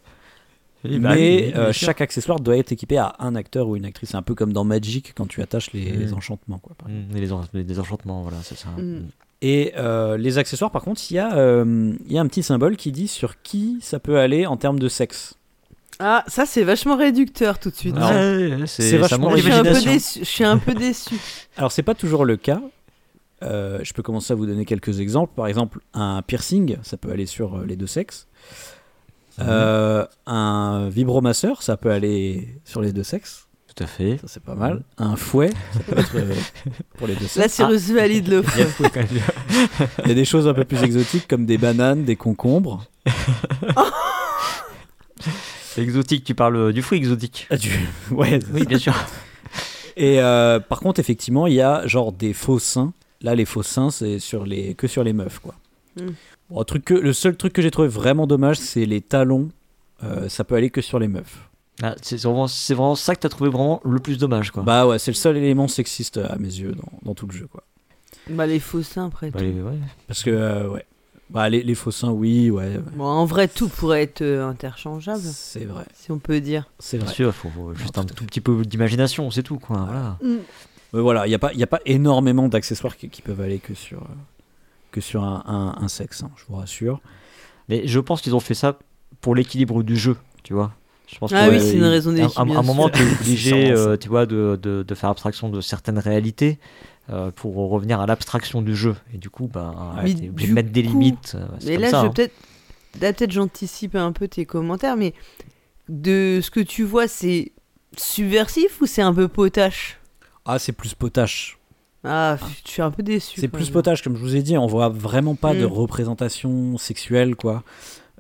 Ben, mais euh, chaque accessoire doit être équipé à un acteur ou une actrice. C'est un peu comme dans Magic quand tu attaches les Mm. enchantements. Quoi. Mm, et les, en- les désenchantements, voilà, c'est ça. Mm. Et euh, les accessoires, par contre, il y, a, euh, il y a un petit symbole qui dit sur qui ça peut aller en termes de sexe. Ah, ça, c'est vachement réducteur tout de suite. Ouais, c'est vachement montre je, suis un peu déçu. je suis un peu déçu. Alors, c'est pas toujours le cas. Euh, je peux commencer à vous donner quelques exemples. Par exemple, un piercing, ça peut aller sur euh, les deux sexes. Euh, un vibromasseur, ça peut aller sur les deux sexes. Tout à fait. Ça, c'est pas mal. Un fouet, ça peut être euh, pour les deux Là, sexes. Cyrus valide le Il y a feu. fou, quand même. Il y a des choses un peu plus exotiques comme des bananes, des concombres. Exotique, tu parles du fruit exotique. Ah, tu- Ouais, Oui, bien sûr. Et euh, par contre, effectivement, il y a genre des faux seins. Là, les faux seins, c'est sur les que sur les meufs, quoi. Mm. Bon, un truc que, le seul truc que j'ai trouvé vraiment dommage, c'est les talons. Euh, ça peut aller que sur les meufs. Ah, c'est vraiment, c'est vraiment ça que t'as trouvé vraiment le plus dommage, quoi. Bah ouais, c'est le seul élément sexiste à mes yeux dans, dans tout le jeu, quoi. Bah, les faux seins, après. Bah, tout. les- ouais. Parce que euh, ouais, bah les, les faux seins, oui, ouais, ouais. Bon, en vrai, tout pourrait être euh, interchangeable, c'est vrai, si on peut dire. c'est Bien vrai. sûr, il faut, faut juste tout un à tout petit peu d'imagination, c'est tout, quoi. Voilà. Mais voilà, il y a pas, il y a pas énormément d'accessoires qui, qui peuvent aller que sur euh, que sur un, un- un sexe, hein, je vous rassure. Mais je pense qu'ils ont fait ça pour l'équilibre du jeu, tu vois. Je pense Ah que, oui, euh, c'est une raison à d'équipe. un, bien un moment, sûr. tu es obligé, euh, tu vois, de, de, de faire abstraction de certaines réalités euh, pour revenir à l'abstraction du jeu. Et du coup, bah, es obligé du de mettre des coup- limites. euh, Mais comme là, ça, je hein. peut-être. Là, peut-être j'anticipe un peu tes commentaires, mais de ce que tu vois, c'est subversif ou c'est un peu potache? Ah, c'est plus potache. Ah, je suis un peu déçu. C'est plus même. potage, comme je vous ai dit, on voit vraiment pas de Mm. représentation sexuelle, quoi.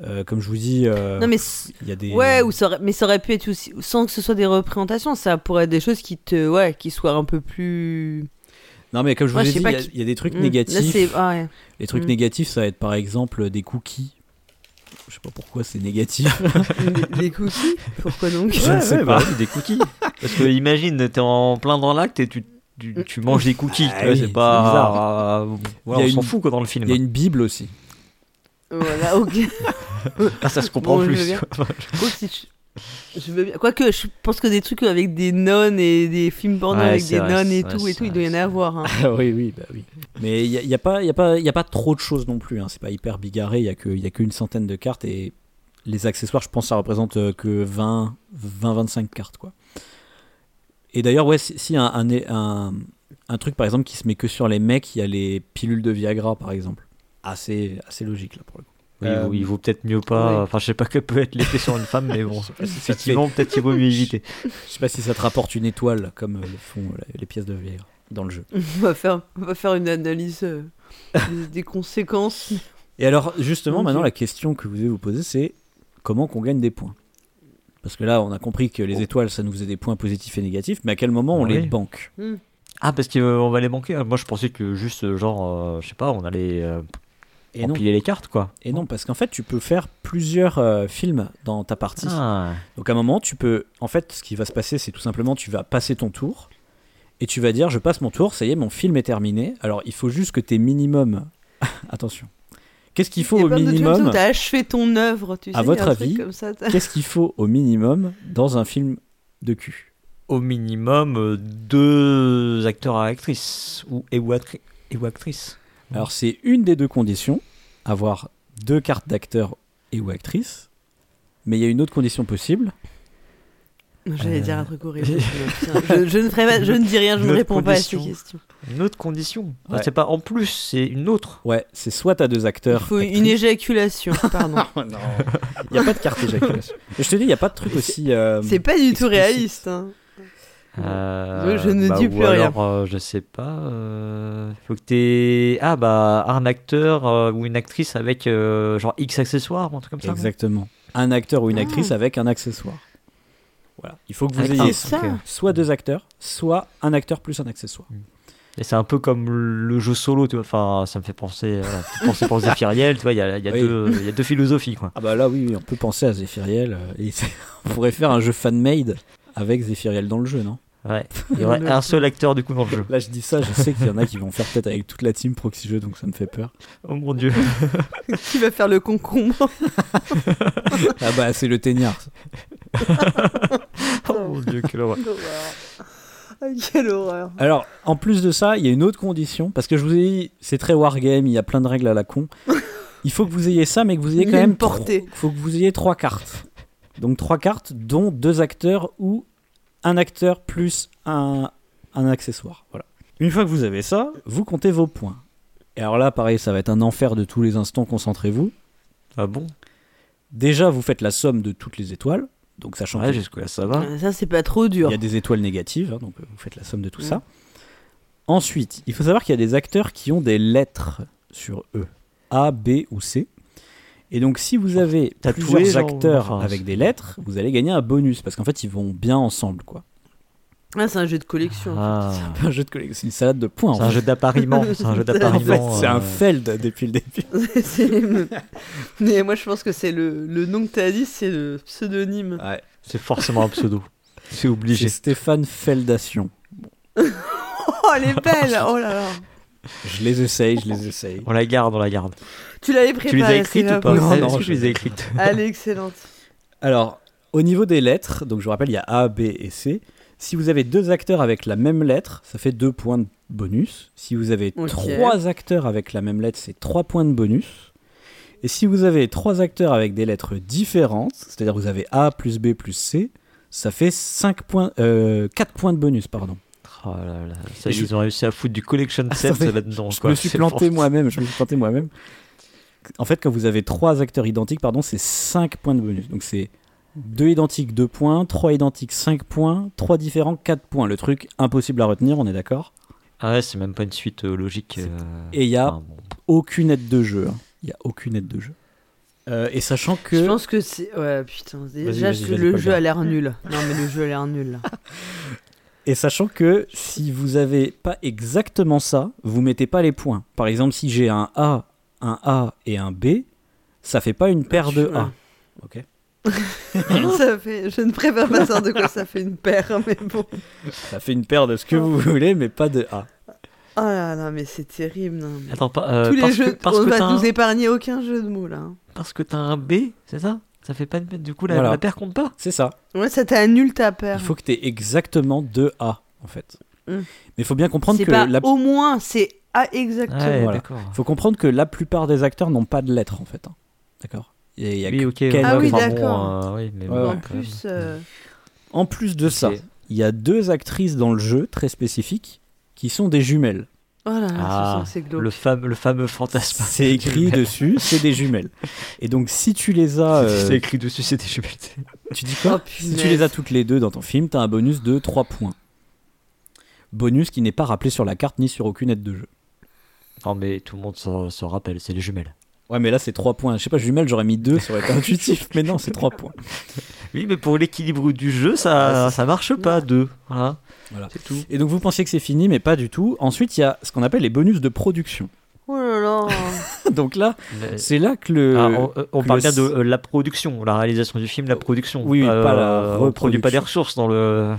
Euh, comme je vous dis, euh, Non, mais. c- il y a des. Ouais, ou ça aurait- mais ça aurait pu être aussi. Sans que ce soit des représentations, ça pourrait être des choses qui te. Ouais, qui soient un peu plus. Non, mais comme je vous Ouais, ai dit, il y a- qui- il y, a des trucs Hmm. Négatifs. Ah, ouais. Les trucs Mm. négatifs, ça va être par exemple des cookies. Je sais pas pourquoi c'est négatif. des, cookies Pourquoi donc Je ne sais pas. bah oui, des cookies. Parce que imagine, t'es en plein dans l'acte et tu, tu, tu manges des cookies. Ah oui, c'est pas. euh, voilà, a on s'en fout quoi dans le film. Il y a une Bible aussi. Voilà, ok. Ah, ça se comprend Bon, je veux plus. bien. Quoi, si je... je veux bien. Quoique, je pense que des trucs avec des nonnes et des films porno Ouais, avec des vrai, nonnes et tout et tout, il doit y en avoir. hein. Ah oui, oui, bah oui. Mais il n'y a, y a, pas- y a, pas- il y a pas trop de choses non plus. Hein. C'est pas hyper bigarré. Il n'y a qu'une centaine de cartes et les accessoires, je pense, ça représente euh, que 20, 20-25 cartes, quoi. Et d'ailleurs, ouais, si, si un, un, un, un truc par exemple qui se met que sur les mecs, il y a les pilules de Viagra, par exemple. Assez, assez logique là pour le coup. Oui, Euh, il vaut peut-être mieux pas. ouais. Enfin, je sais pas que peut être l'effet sur une femme, mais bon, si effectivement, peut-être qu'il vaut mieux éviter. Je sais pas si ça te rapporte une étoile comme euh, le font euh, les pièces de Viagra dans le jeu. On va faire, on va faire une analyse euh, des, conséquences. Et alors, justement, maintenant, la question que vous devez vous poser, c'est comment qu'on gagne des points? Parce que là, on a compris que les Oh. étoiles, ça nous faisait des points positifs et négatifs, mais à quel moment on Oui. les banque? Ah, parce qu'on va les manquer. Moi, je pensais que juste, euh, genre, euh, je sais pas, on allait. Et non, empiler les cartes, quoi. et non, parce qu'en fait, tu peux faire plusieurs euh, films dans ta partie. Ah, Donc à un moment, tu peux. En fait, ce qui va se passer, c'est tout simplement, tu vas passer ton tour et tu vas dire, je passe mon tour, ça y est, mon film est terminé. Alors il faut juste que tes minimum. Attention. Qu'est-ce qu'il faut au minimum où T'as achevé ton œuvre, tu sais. À votre avis, Qu'est-ce qu'il faut au minimum dans un film de cul? Au minimum, euh, deux acteurs à actrices. Ou, et, ou, actri- et ou actrices. Alors c'est une des deux conditions, avoir deux cartes d'acteur et ou actrice. Mais il y a une autre condition possible. J'allais Euh, dire un truc horrible. Je, je ne ferai pas- je ne dis rien, je ne réponds pas à ces questions. Une autre condition. Ah, Ouais. c'est pas en plus, c'est une autre. Ouais, c'est soit t'as deux Il acteurs. faut une éjaculation, pardon. Non, il n'y a pas de carte éjaculation. Je te dis, il n'y a pas de truc aussi. euh, C'est pas du tout réaliste. hein. Euh, Je ne bah, dis ou plus rien. alors, euh, je sais pas. euh, faut que t'aies. Ah, bah, un acteur euh, ou une actrice avec euh, genre X accessoires, un truc comme ça. Exactement. Un acteur ou une Ah. actrice avec un accessoire. Voilà. Il faut que vous ayez soit deux acteurs, soit un acteur plus un accessoire. Et c'est un peu comme le jeu solo, tu vois. Enfin, ça me fait penser, voilà, penser pour Zephyriel, tu vois. Il y a, il y, a Oui. deux- il y a deux philosophies, quoi. Ah bah là, oui, on peut penser à euh, et c'est- on pourrait faire un jeu fan-made avec Zephyriel dans le jeu, non Ouais. Il y aurait un seul acteur, du coup, dans le jeu. Là, je dis ça, je sais qu'il y en a qui vont faire peut-être avec toute la team Proxy Jeux, donc ça me fait peur. Oh mon dieu. Qui va faire le concombre Ah bah, c'est le teignard. Oh mon dieu, quelle horreur. Ah, Quelle horreur. Alors, en plus de ça, il y a une autre condition, parce que je vous ai dit, c'est très wargame, il y a plein de règles à la con. Il faut que vous ayez ça, mais que vous ayez Il quand même trois- portée. faut que vous ayez trois cartes. Donc trois cartes, dont deux acteurs ou un acteur plus un, un accessoire. Voilà. Une fois que vous avez ça, vous comptez vos points. Et alors là, pareil, ça va être un enfer de tous les instants, concentrez-vous. Ah bon? Déjà, vous faites la somme de toutes les étoiles. Donc sachant Ouais, que jusque-là, ça va. Ah, Ça, c'est pas trop dur. il y a des étoiles négatives, hein, donc euh, vous faites la somme de tout ça. Ensuite, il faut savoir qu'il y a des acteurs qui ont des lettres sur eux, A, B ou C. Et donc, si vous avez Tatoué, acteurs avec c'est- des lettres, vous allez gagner un bonus parce qu'en fait, ils vont bien ensemble, quoi. Ah, c'est un jeu de collection. Ah. C'est un jeu de collection, c'est une salade de points. C'est un jeu d'appariement. C'est un jeu En fait, d'appariement. c'est un euh, feld depuis le début. C'est- Mais moi, je pense que c'est le, le nom que t'as dit, c'est le pseudonyme. Ouais. C'est forcément un pseudo. C'est C'est obligé. Stéphane Feldation. Oh, elle est belle Oh là là Je les essaye, je les essaye. On la garde, on la garde. Tu l'avais préparée, Tu les as écrites ou pas Non, non, que je- les as écrites Elle est excellente. Alors, au niveau des lettres, donc je vous rappelle, il y a A, B et C. Si vous avez deux acteurs avec la même lettre, ça fait deux points de bonus. Si vous avez Ok. trois acteurs avec la même lettre, c'est trois points de bonus. Et si vous avez trois acteurs avec des lettres différentes, c'est-à-dire vous avez A plus B plus C, ça fait 5 points, euh, 4 points de bonus, pardon. Oh là là. Ça, Et je- ils ont réussi à foutre du collection set Attendez, là-dedans. Je quoi. me suis planté moi-même, je me suis planté moi-même. En fait, quand vous avez trois acteurs identiques, pardon, c'est 5 points de bonus. Donc c'est 2 identiques 2 points, 3 identiques 5 points, 3 différents 4 points. Le truc impossible à retenir, on est d'accord Ah ouais, c'est même pas une suite euh, logique. Euh, Et il y a enfin, bon. aucune aide de jeu. hein. Il y a aucune aide de jeu. Euh, et sachant que Je pense que c'est. Ouais, putain. Déjà, le jeu a l'air nul. Non, mais le jeu a l'air nul. là. et sachant que si vous avez pas exactement ça, vous mettez pas les points. Par exemple, si j'ai un A, un A et un B, ça fait pas une paire de A. Ok. ça fait... Je ne préfère pas savoir de quoi ça fait une paire, mais bon. Ça fait une paire de ce que vous voulez, mais pas de A. Oh là là, mais c'est terrible. non, Attends, pas, euh, Tous les parce, jeux, que, parce, on que va t'as nous épargner aucun jeu de mots là. hein. parce que t'as un B, c'est ça? Ça fait pas de Du coup, la, Voilà. la paire compte pas C'est ça. Ouais, ça t'annule ta paire. Il faut que tu aies exactement deux A, en fait. Mm. Mais il faut bien comprendre C'est que pas la... au moins, c'est A exactement. Ouais, voilà. d'accord. faut comprendre que la plupart des acteurs n'ont pas de lettres, en fait. hein. D'accord? Et il y a Oui, que ok. quelques- Ah oui, enfin, bon, d'accord. euh, oui, Ouais, ouais. En plus, euh, En plus de ça, il y a deux actrices dans le jeu, très spécifiques, qui sont des jumelles. Oh là là, Ah, ce le, fameux, le fameux fantasme. C'est écrit dessus, c'est des jumelles. Et donc, si tu les as... euh, C'est écrit dessus, c'est des jumelles. Tu dis quoi Oh, Si tu les as toutes les deux dans ton film, tu as un bonus de 3 points. Bonus qui n'est pas rappelé sur la carte ni sur aucune aide de jeu. Non, mais tout le monde se, se rappelle, c'est les jumelles. Ouais, mais là, c'est 3 points. Je sais pas, jumelles, j'aurais mis 2, ça aurait été intuitif. Mais non, c'est 3 points. Oui, mais pour l'équilibre du jeu, ça, Ouais, ça marche pas, deux. Voilà. Voilà. C'est tout. Et donc, vous pensiez que c'est fini, mais pas du tout. Ensuite, il y a ce qu'on appelle les bonus de production. Oh là là. Donc là, c'est là que le. Ah, on euh, on que parle le bien de euh, la production, la réalisation du film, la production. Oui, oui, pas la Euh, On produit pas des reproduction. ressources dans le.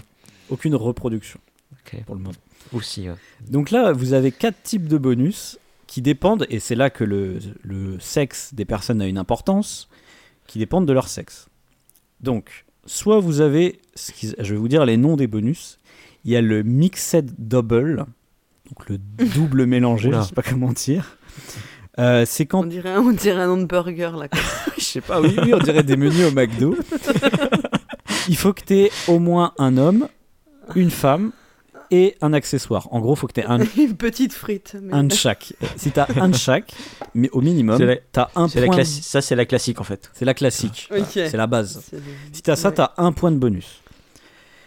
Aucune reproduction Ok. pour le moment. Aussi. ouais. Donc là, vous avez quatre types de bonus qui dépendent, et c'est là que le, le sexe des personnes a une importance, qui dépendent de leur sexe. Donc, soit vous avez, ce qui- je vais vous dire les noms des bonus. Il y a le Mixed Double, donc le double mélangé, je Oula. sais pas comment dire. Euh, c'est quand On dirait, on dirait un nom de burger là. quoi. je sais pas, oui, oui, on dirait des menus au McDo. Il faut que tu aies au moins un homme, une femme et un accessoire. En gros, il faut que tu aies un, Une petite frite. mais- un de chaque. Si tu as un de chaque, mais au minimum, la- tu as un C'est la point. classi- Ça, c'est la classique en fait. C'est la classique. C'est la base. Si tu as ça, Ouais. tu as un point de bonus.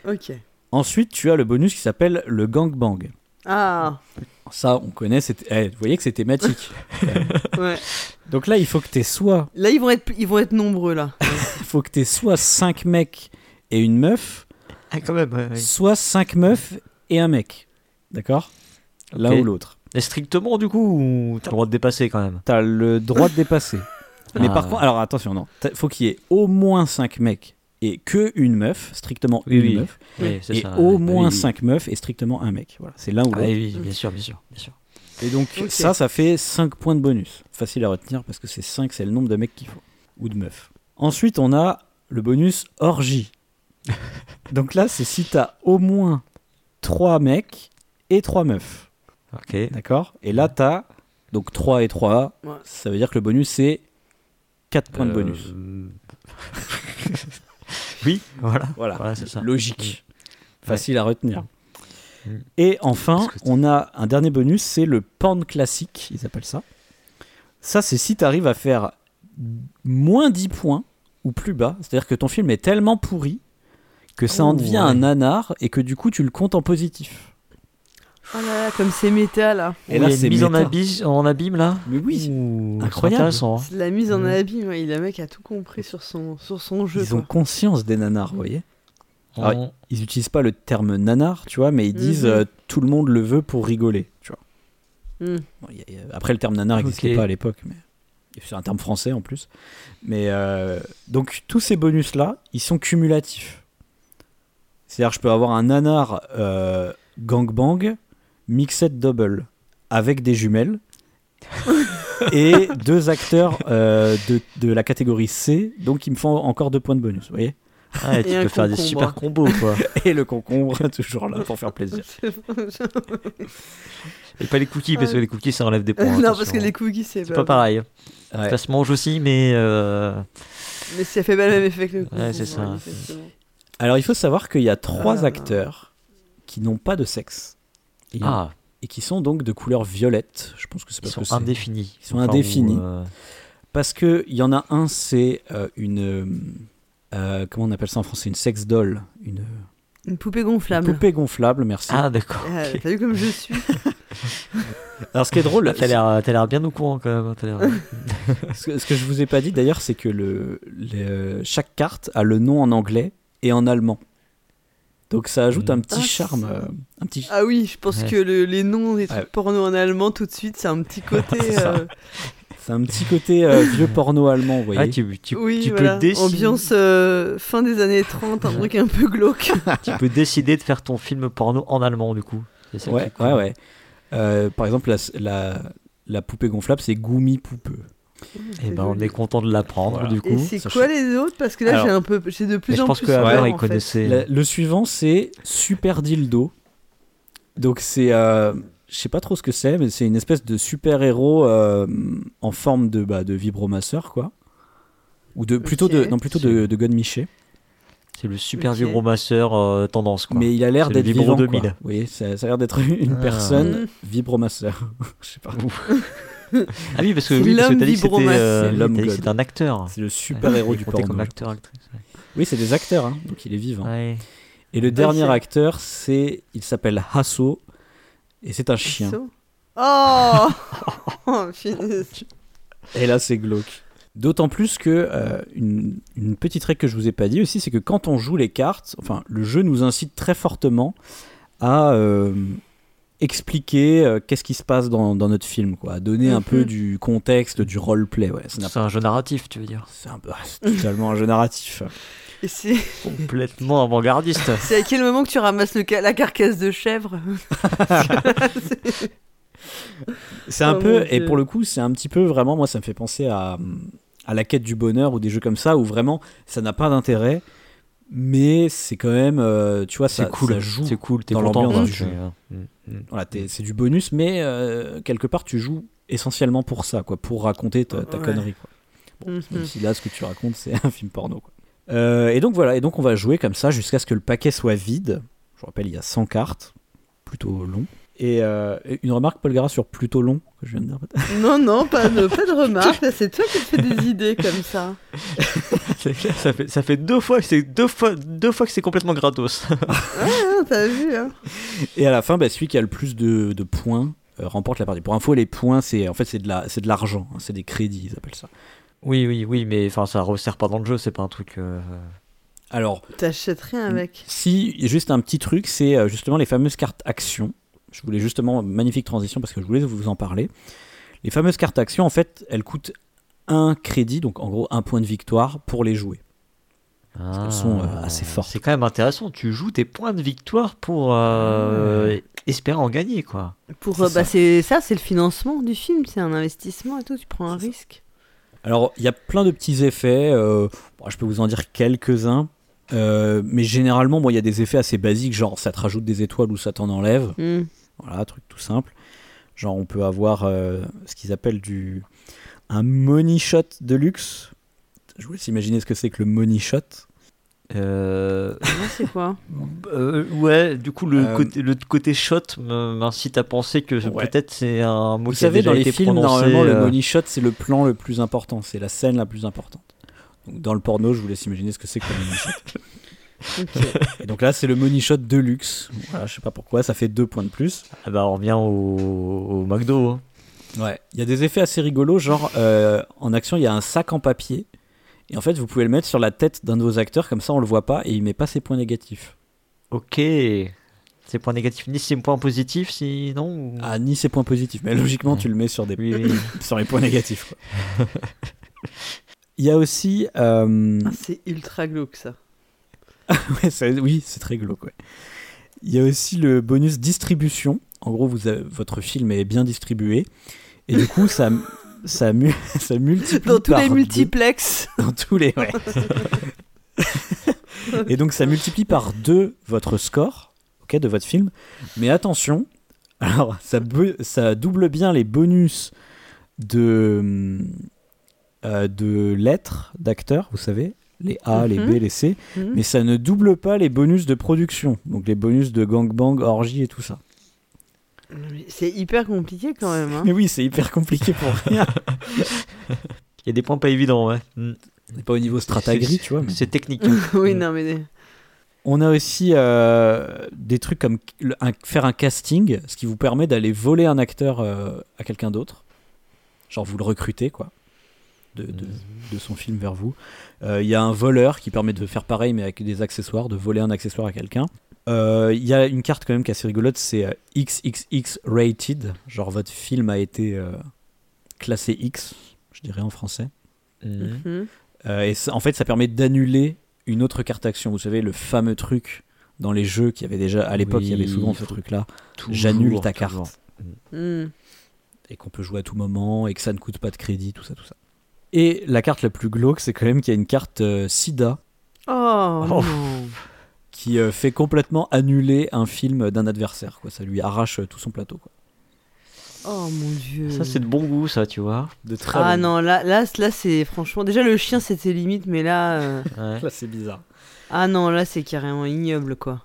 Ok. Ensuite, tu as le bonus qui s'appelle le gangbang. Ah, Ça, on connaît, c'est- eh, vous voyez que c'est thématique. ouais. Donc là, il faut que tu aies soit Là, ils vont être, ils vont être nombreux là. il faut que tu soit 5 mecs et une meuf, Ah, quand même. ouais, ouais. soit 5 meufs et un mec. D'accord? L'un ou l'autre. Et strictement, du coup, ou t'as le droit de dépasser quand même? T'as le droit de dépasser. Mais Ah. par contre, alors attention, non. T'as- Faut qu'il y ait au moins 5 mecs et que une meuf, strictement Oui, une oui. meuf. Oui, Et ça. au moins Oui, oui. 5 meufs et strictement un mec. Voilà, c'est l'un ou Ah, l'autre. oui, oui, bien sûr, bien sûr, bien sûr. Et donc ça, ça fait 5 points de bonus. Facile à retenir parce que c'est 5, c'est le nombre de mecs qu'il faut. Ou de meufs. Ensuite, on a le bonus orgie. donc là, c'est si t'as au moins 3 mecs et 3 meufs. Ok. D'accord? Et là, t'as donc 3 et 3. Ouais. Ça veut dire que le bonus, c'est 4 points de Euh, bonus. oui, voilà. Voilà, Voilà, c'est ça. logique. Facile à retenir. Et enfin, on a un dernier bonus, c'est le pan classique, ils appellent ça. Ça, c'est si tu arrives à faire moins 10 points ou plus bas, c'est-à-dire que ton film est tellement pourri que ça en Oh, devient ouais. un nanar et que du coup tu le comptes en positif. Oh là là, comme c'est méta là. Et là, là, c'est mise en, abîme, en abîme là Mais oui, Ouh, c'est Incroyable. intéressant. hein. La mise en Mhm. abîme. ouais, Le mec a tout compris sur son, sur son jeu. ils ont conscience des nanars, vous voyez. Oui. On- Ils utilisent pas le terme nanar, tu vois, mais ils disent Mhm. euh, tout le monde le veut pour rigoler, tu vois. Bon, il y a- il y a- après, le terme nanar n'existait pas à l'époque, mais c'est un terme français en plus. Mais euh, donc, tous ces bonus-là, ils sont cumulatifs. C'est-à-dire, je peux avoir un nanar euh, gangbang mixed double avec des jumelles et deux acteurs euh, de, de la catégorie C, donc ils me font encore deux points de bonus, vous voyez Ouais, tu Et peux faire des super combos quoi. Et le concombre, toujours là pour faire plaisir. Et pas les cookies parce que les cookies ça enlève des points. non, attention. parce que les cookies, c'est pas pareil. Ouais. Ça se mange aussi, mais. euh, Mais ça fait pas le même effet que le concombre. Ouais, c'est ça. ouais, effectivement. Alors, il faut savoir qu'il y a trois Ah. acteurs qui n'ont pas de sexe. Et, Ah, et qui sont donc de couleur violette. Je pense que c'est ils parce sont que c'est. indéfinis. Ils sont indéfinis. euh, Parce qu'il y en a un, c'est euh, une. euh, euh, comment on appelle ça en français Une sex doll. Une, Une poupée une gonflable. poupée gonflable, merci. Ah, d'accord. T'as vu comme je suis Alors, ce qui est drôle, Ah, T'as l'air, t'as l'air bien au courant quand même. hein, t'as l'air- ce, que, ce que je vous ai pas dit d'ailleurs, c'est que le, le- chaque carte a le nom en anglais et en allemand. Donc ça ajoute un petit Ah, charme. euh, un petit, Ah oui, je pense Ouais. que le- les noms des trucs Ouais. porno en allemand, tout de suite, c'est un petit côté. Euh, c'est un petit côté euh, vieux porno allemand, vous voyez. Ah, tu, tu, oui, tu voilà. peux décider, Ambiance euh, fin des années 30, un truc un peu glauque. tu peux décider de faire ton film porno en allemand du coup. C'est ça Ouais, cool. ouais, ouais. Euh, par exemple, la, la, la poupée gonflable, c'est Gumi Poupeux. Et ben on est content de l'apprendre Voilà. du Et coup. c'est ça quoi les autres? Parce que là, j'ai un peu, j'ai de plus Mais je en pense plus que Albert en il connaissait. Le suivant, c'est Super Dildo. Donc, c'est. euh, je sais pas trop ce que c'est, mais c'est une espèce de super-héros euh, en forme de, bah, de vibromasseur, quoi. Ou de, plutôt de, non, plutôt de, de God Miché. C'est le super vibromasseur euh, tendance quoi. Mais il a l'air C'est d'être Vibro vivant. 2000. Quoi. Vous voyez, ça, ça a l'air d'être une Ah. personne vibromasseur. je sais pas. Ah oui parce que oui parce que l'homme t'as dit que c'était vibromasseur. euh, un acteur. C'est le super-héros Il du porno. comme acteur actrice. Oui, c'est des acteurs, hein, donc il est vivant. Ouais. Et le dernier acteur, c'est, il s'appelle Hasso, et c'est un chien. So- Oh, oh. Et là, c'est glauque. D'autant plus que euh, une, une petite règle que je vous ai pas dit aussi, c'est que quand on joue les cartes, enfin, le jeu nous incite très fortement à euh, expliquer euh, qu'est-ce qui se passe dans, dans notre film, quoi. Donner un Mhm. peu du contexte, du roleplay, ouais. C'est un jeu narratif, tu veux dire. C'est un peu, c'est totalement un jeu narratif. Et c'est Complètement avant-gardiste. c'est à quel moment que tu ramasses le ca- la carcasse de chèvre C'est- un Oh peu, et pour le coup, c'est un petit peu vraiment, moi, ça me fait penser à, à la quête du bonheur ou des jeux comme ça où vraiment ça n'a pas d'intérêt, mais c'est quand même, euh, tu vois, ça, C'est cool. ça joue. C'est cool. T'es dans content l'ambiance du tu jeu. Voilà, t'es- c'est du bonus, mais euh, quelque part, tu joues essentiellement pour ça, quoi, pour raconter ta, ta Ouais. connerie. Quoi. Bon, Mhm. Même si là, ce que tu racontes, c'est un film porno. Quoi. Euh, et donc voilà, et donc on va jouer comme ça jusqu'à ce que le paquet soit vide. Je vous rappelle, il y a 100 cartes, plutôt long. Et euh, une remarque, Paul Gara, sur plutôt long, que je viens de dire. Non, non, pas de, pas de remarque. C'est toi qui te fais des idées comme ça. Clair, ça fait, ça fait deux fois que c'est deux fois, deux fois que c'est complètement gratos. Ah, t'as vu, hein Et à la fin, bah, celui qui a le plus de, de points euh, remporte la partie. Pour info, les points, c'est en fait c'est de la, c'est de l'argent, hein, c'est des crédits, ils appellent ça. oui, oui, oui, mais enfin, ça resserre pas dans le jeu, c'est pas un truc. euh, Alors, T'achètes rien avec. Si, juste un petit truc, c'est justement les fameuses cartes actions. Je voulais justement, magnifique transition parce que je voulais vous en parler. Les fameuses cartes actions, en fait, elles coûtent un crédit, donc en gros un point de victoire pour les jouer. qu'elles sont, euh, assez fortes. C'est quand même intéressant. Tu joues tes points de victoire pour euh, espérer en gagner, quoi. Pour, C'est euh, bah, ça. c'est ça, c'est le financement du film. C'est un investissement et tout. Tu prends un C'est ça. risque. Alors, il y a plein de petits effets. euh, bon, je peux vous en dire quelques-uns. euh, mais généralement, bon, il y a des effets assez basiques, genre ça te rajoute des étoiles ou ça t'en enlève. Hmm. Voilà, truc tout simple. Genre, on peut avoir euh, ce qu'ils appellent du un money shot de luxe. Je vous laisse imaginer ce que c'est que le money shot. Euh, c'est quoi euh, ouais, du coup, le, Euh, côté, le côté shot m'incite à penser que Ouais. peut-être c'est un mot Vous qui a savez, déjà dans les été films, prononcé, normalement, le money shot, c'est le plan le plus important, c'est la scène la plus importante. Donc, dans le porno, je vous laisse imaginer ce que c'est que le money shot. Et donc là, c'est le money shot de luxe. Voilà, je sais pas pourquoi, ça fait deux points de plus. ah bah, on revient au, au McDo. hein. Ouais. Il y a des effets assez rigolos, genre euh, en action, il y a un sac en papier. Et en fait, vous pouvez le mettre sur la tête d'un de vos acteurs, comme ça on le voit pas et il met pas ses points négatifs. Ok. C'est point négatif ni c'est point positif, sinon. ou- Ah, ni ses points positifs, mais logiquement, tu le mets sur, des... Oui, oui. sur les points négatifs. quoi. Il y a aussi. euh, Ah, c'est ultra glauque ça. ouais, ça- oui, c'est très glauque. ouais. Il y a aussi le bonus distribution. En gros, vous avez- votre film est bien distribué. Et du coup, ça, ça, mu- ça multiplie. Dans tous par les deux. multiplex. Dans tous les. ouais. Et donc, ça multiplie par deux votre score ok, de votre film. Mais attention, alors, ça, double bien les bonus de, euh, de lettres d'acteurs, vous savez, les A, les B, Mhm. les C. Hmm. Mais ça ne double pas les bonus de production, donc les bonus de gangbang, orgie et tout ça. C'est hyper compliqué quand même. Hein. Mais oui, c'est hyper compliqué pour rien. Il y a des points pas évidents, ouais. Mm. Pas au niveau stratagrie, C'est- tu vois. mais- C'est technique. oui, Mm. non, mais. On a aussi euh, des trucs comme le- un- faire un casting, ce qui vous permet d'aller voler un acteur euh, à quelqu'un d'autre. Genre vous le recrutez, quoi, de, de- de son film vers vous. Euh, Il y a un voleur qui permet de faire pareil, mais avec des accessoires, de voler un accessoire à quelqu'un. Euh, Il y a une carte quand même qui est assez rigolote, c'est euh, XXX rated. Genre votre film a été euh, classé X, je dirais en français. Mm. Mhm. Euh, et ça- en fait, ça permet d'annuler une autre carte action. Vous savez, le fameux truc dans les jeux qui avait déjà à l'époque, il y avait souvent ce truc-là. J'annule ta carte toujours. Hmm. et qu'on peut jouer à tout moment et que ça ne coûte pas de crédit, tout ça, tout ça. Et la carte la plus glauque, c'est quand même qu'il y a une carte euh, SIDA Oh, Oh. non. qui euh, fait complètement annuler un film d'un adversaire. Quoi. Ça lui arrache euh, tout son plateau. Quoi. Oh mon dieu. Ça, c'est de bon goût, ça, tu vois. De très Ah bon non, là, là, là c'est franchement. Déjà, le chien, c'était limite, mais là. euh, Ouais. goût. Là, c'est bizarre. Ah non, là, c'est carrément ignoble, quoi.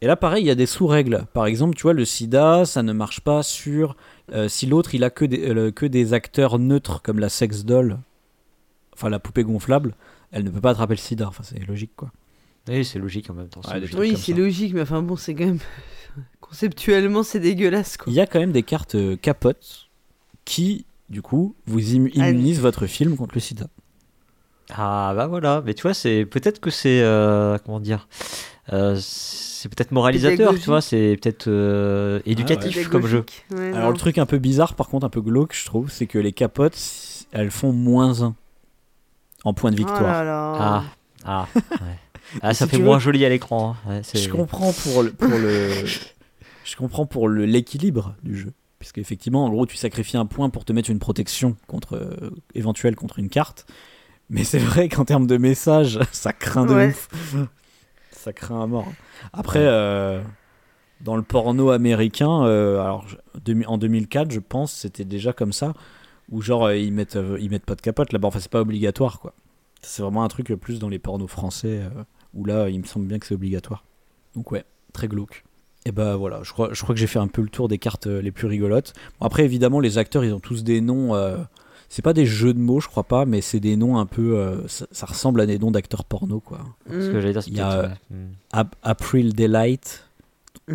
Et là, pareil, il y a des sous-règles. Par exemple, tu vois, le sida, ça ne marche pas sur euh, si l'autre il a que des, euh, que des acteurs neutres comme la sex doll, enfin la poupée gonflable, elle ne peut pas attraper le sida. Enfin, c'est logique quoi. Oui, c'est logique en même temps. trucs Oui, c'est logique, mais enfin bon, c'est quand même. Conceptuellement, c'est dégueulasse, quoi. Il y a quand même des cartes euh, capotes qui, du coup, vous immu- immunisent votre film contre le sida. Ah bah voilà, mais tu vois, c'est peut-être que c'est euh, comment dire, Euh, c'est peut-être moralisateur, tu vois, c'est peut-être euh, éducatif comme jeu. Ouais, Alors non. le truc un peu bizarre, par contre, un peu glauque, je trouve, c'est que les capotes, elles font moins 1 en point de Oh victoire. là là. Ah, ah, ouais. ah ça Si fait moins veux- joli à l'écran. hein. Ouais, Je comprends pour le, pour le, je comprends pour le- l'équilibre du jeu, puisque effectivement, en gros, tu sacrifies un point pour te mettre une protection contre euh, éventuelle contre une carte. Mais c'est vrai qu'en termes de message, ça craint de Ouais. ouf. Ça craint à mort. Après, euh, dans le porno américain, euh, alors en 2004, je pense, c'était déjà comme ça, où genre euh, ils mettent euh, ils mettent pas de capote là-bas. Enfin, c'est pas obligatoire quoi. C'est vraiment un truc euh, plus dans les pornos français où là, il me semble bien que c'est obligatoire. Donc ouais, très glauque. Et bah voilà, je crois, je crois que j'ai fait un peu le tour des cartes les plus rigolotes. Bon, après, évidemment, les acteurs, ils ont tous des noms. euh, c'est pas des jeux de mots, je crois pas, mais c'est des noms un peu. euh, ça, ça ressemble à des noms d'acteurs porno, quoi. Ce que j'allais dire, c'est Il y a, euh. Mm. Ap- April Delight,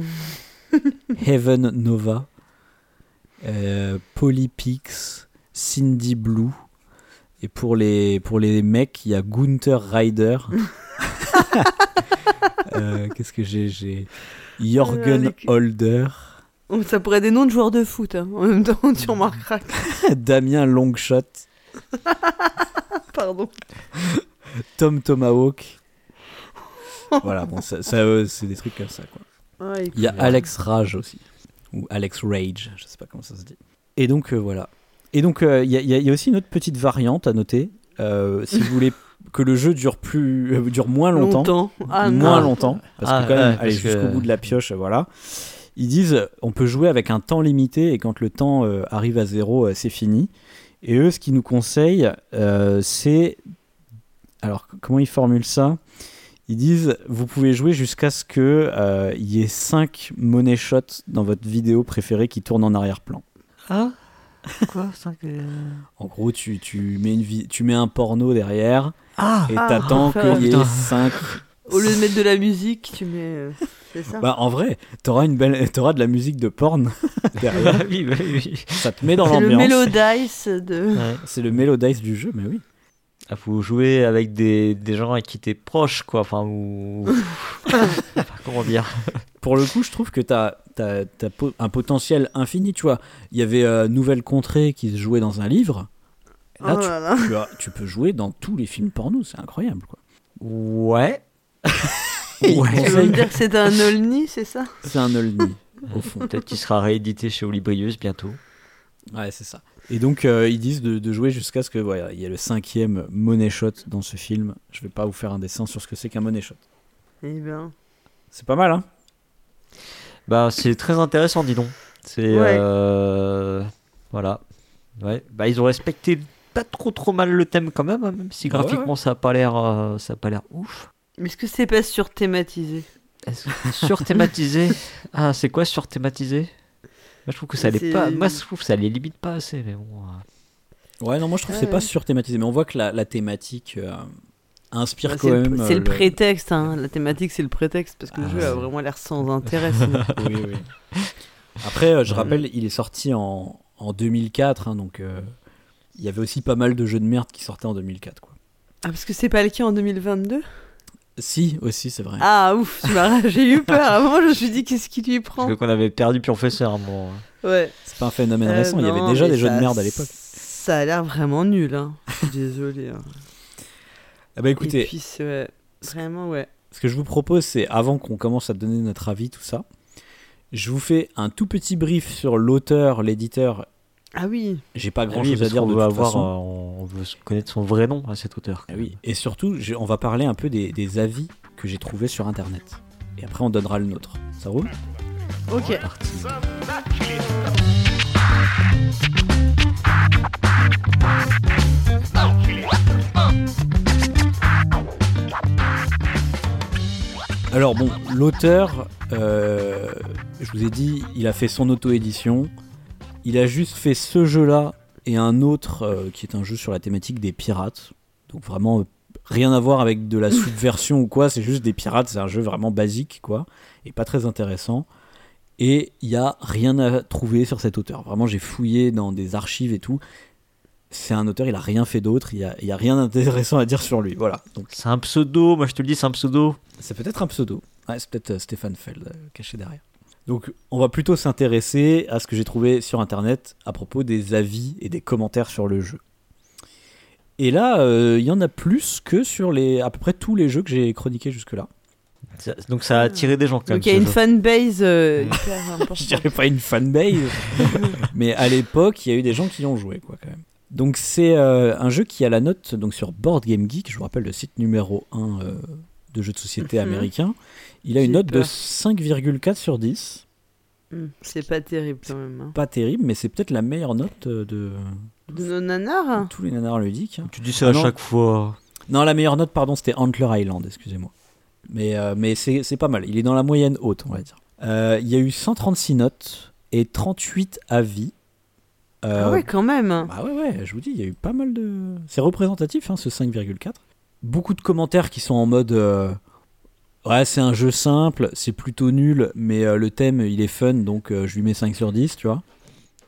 Heaven Nova, Polypix, Cindy Blue. Et pour les, pour les mecs, il y a Gunther Ryder. Euh, Qu'est-ce que j'ai J'ai Jorgen Holder, Oh, Ça pourrait être des noms de joueurs de foot. hein. En même temps, tu remarqueras. que- Damien Longshot, Pardon. Tom Tomahawk. voilà, bon, ça, ça, euh, c'est des trucs comme ça. Quoi. Ouais, Il y a. Alex Rage aussi. Ou Alex Rage, je sais pas comment ça se dit. Et donc euh, voilà. Et donc euh, il y, a- y y aussi une autre petite variante à noter. Euh, si vous voulez que le jeu dure, plus, euh, dure moins longtemps, Longtemps. Ah non. moins longtemps, parce Ah, que quand même, aller jusqu'au bout de la pioche, voilà. Ils disent, on peut jouer avec un temps limité et quand le temps arrive à zéro, c'est fini. Et eux, ce qu'ils nous conseillent, c'est, alors comment ils formulent ça? Ils disent, vous pouvez jouer jusqu'à ce que il y ait 5 money shots dans votre vidéo préférée qui tournent en arrière-plan. Ah Quoi euh, En gros, tu, tu mets une vi- tu mais un porno derrière Ah et Ah, t'attends oh, qu'il y ait putain. 5 Au lieu de mettre de la musique, tu mets. euh, C'est ça Bah en vrai, t'auras une belle, t'auras de la musique de porn derrière. Bah oui, bah oui. Ça te met dans C'est le l'ambiance. Mélodice de. Ouais. C'est le mélodice du jeu, mais oui. Ah, faut jouer avec des, des gens avec qui t'es proche, quoi. Enfin, ou. Enfin, comment dire? Pour le coup, je trouve que t'as as, un potentiel infini, tu vois. Il y avait euh, Nouvelle Contrée qui se jouait dans un livre. Là, oh tu, là là. tu as- tu peux jouer dans tous les films porno, c'est incroyable, quoi. Ouais. Ouais. Tu veux me dire que c'est un Olni, c'est ça? C'est un Olni, au fond. Peut-être qu'il sera réédité chez Olibrius bientôt. Ouais, c'est ça. Et donc, euh, ils disent de, de jouer jusqu'à ce que, voilà, il y ait le cinquième money shot dans ce film. Je vais pas vous faire un dessin sur ce que c'est qu'un money shot. Eh ben. C'est pas mal, hein? Bah, c'est très intéressant, dis donc. C'est. Ouais. euh, Voilà. Ouais. Bah, ils ont respecté pas trop trop mal le thème quand même, hein, même si ouais, graphiquement ça a pas l'air euh, ça a pas l'air ouf. Mais est-ce que c'est pas surthématisé? Est-ce que surthématisé? Ah, c'est quoi surthématisé? Moi, je trouve que ça les pas. Moi, je trouve que ça les limite pas assez, mais bon. euh. Ouais, non, moi je trouve que Ouais, c'est pas surthématisé, mais on voit que la, la thématique euh, inspire Ouais, quand C'est le, même. c'est euh, le prétexte, hein. la thématique c'est le prétexte parce que le Ah, jeu a ouais. vraiment l'air sans intérêt. sinon. Oui, oui. Après, euh, je rappelle, il est sorti en, en 2004, hein, donc euh, il y avait aussi pas mal de jeux de merde qui sortaient en 2004. Quoi. ah, parce que c'est pas le cas en 2022 Si, aussi, c'est vrai. Ah ouf, j'ai eu peur. Moment, je me suis dit qu'est-ce qui lui prend? Parce qu'on avait perdu Professeur à un moment. hein. Ouais. C'est pas un phénomène Euh, récent, il y avait déjà des jeux de merde à l'époque. Ça a l'air vraiment nul. Hein. Je suis désolé. hein. Ah bah Et écoutez, puis, c'est- ouais, vraiment, ouais. ce que je vous propose, c'est avant qu'on commence à donner notre avis, tout ça, je vous fais un tout petit brief sur l'auteur, l'éditeur. Ah oui. J'ai pas grand Oui, chose à dire de veut toute avoir, façon. euh, on veut connaître son vrai nom à cet auteur. Ah oui. Et surtout, on va parler un peu des, des avis que j'ai trouvés sur internet. Et après, on donnera le nôtre. Ça roule? Ok. Parti. Alors bon, l'auteur, euh, je vous ai dit, il a fait son auto-édition. Il a juste fait ce jeu-là et un autre euh, qui est un jeu sur la thématique des pirates. Donc vraiment euh, rien à voir avec de la subversion ou quoi, c'est juste des pirates, c'est un jeu vraiment basique quoi, et pas très intéressant. Et il y a rien à trouver sur cet auteur. Vraiment, j'ai fouillé dans des archives et tout. C'est un auteur, il a rien fait d'autre, il y a, rien d'intéressant à dire sur lui. Voilà. Donc C'est un pseudo, moi je te le dis, c'est un pseudo. c'est peut-être un pseudo. Ouais, c'est peut-être euh, Stéphane Feld euh, caché derrière. Donc, on va plutôt s'intéresser à ce que j'ai trouvé sur internet à propos des avis et des commentaires sur le jeu. Et là, euh, il y en a plus que sur les à peu près tous les jeux que j'ai chroniqués jusque-là. Donc ça a attiré des gens quand même. Donc il y a une jeu. fanbase euh, Mm. hyper Je dirais pas une fanbase, mais à l'époque, il y a eu des gens qui y ont joué, quoi, quand même. Donc, c'est euh, un jeu qui a la note donc sur Board Game Geek, je vous rappelle le site numéro 1 euh, de jeux de société Mhm. américain. Il a une note de peur. 5,4 sur 10. Hmm, C'est pas terrible quand même. hein. Pas terrible, mais c'est peut-être la meilleure note euh, de, De nos nanars de tous les nanars ludiques. hein. Tu dis ça Ah à non. chaque fois. Non, la meilleure note, pardon, c'était Antler Island, excusez-moi. Mais, euh, mais c'est c'est pas mal. Il est dans la moyenne haute, on va dire. Euh, Il y a eu 136 notes et 38 avis. Euh, Ah ouais, quand même. Bah ouais, ouais, je vous dis, il y a eu pas mal de. C'est représentatif, hein, ce 5,4. Beaucoup de commentaires qui sont en mode. euh, Ouais, c'est un jeu simple, c'est plutôt nul, mais euh, le thème il est fun, donc euh, je lui mets 5 sur 10, tu vois.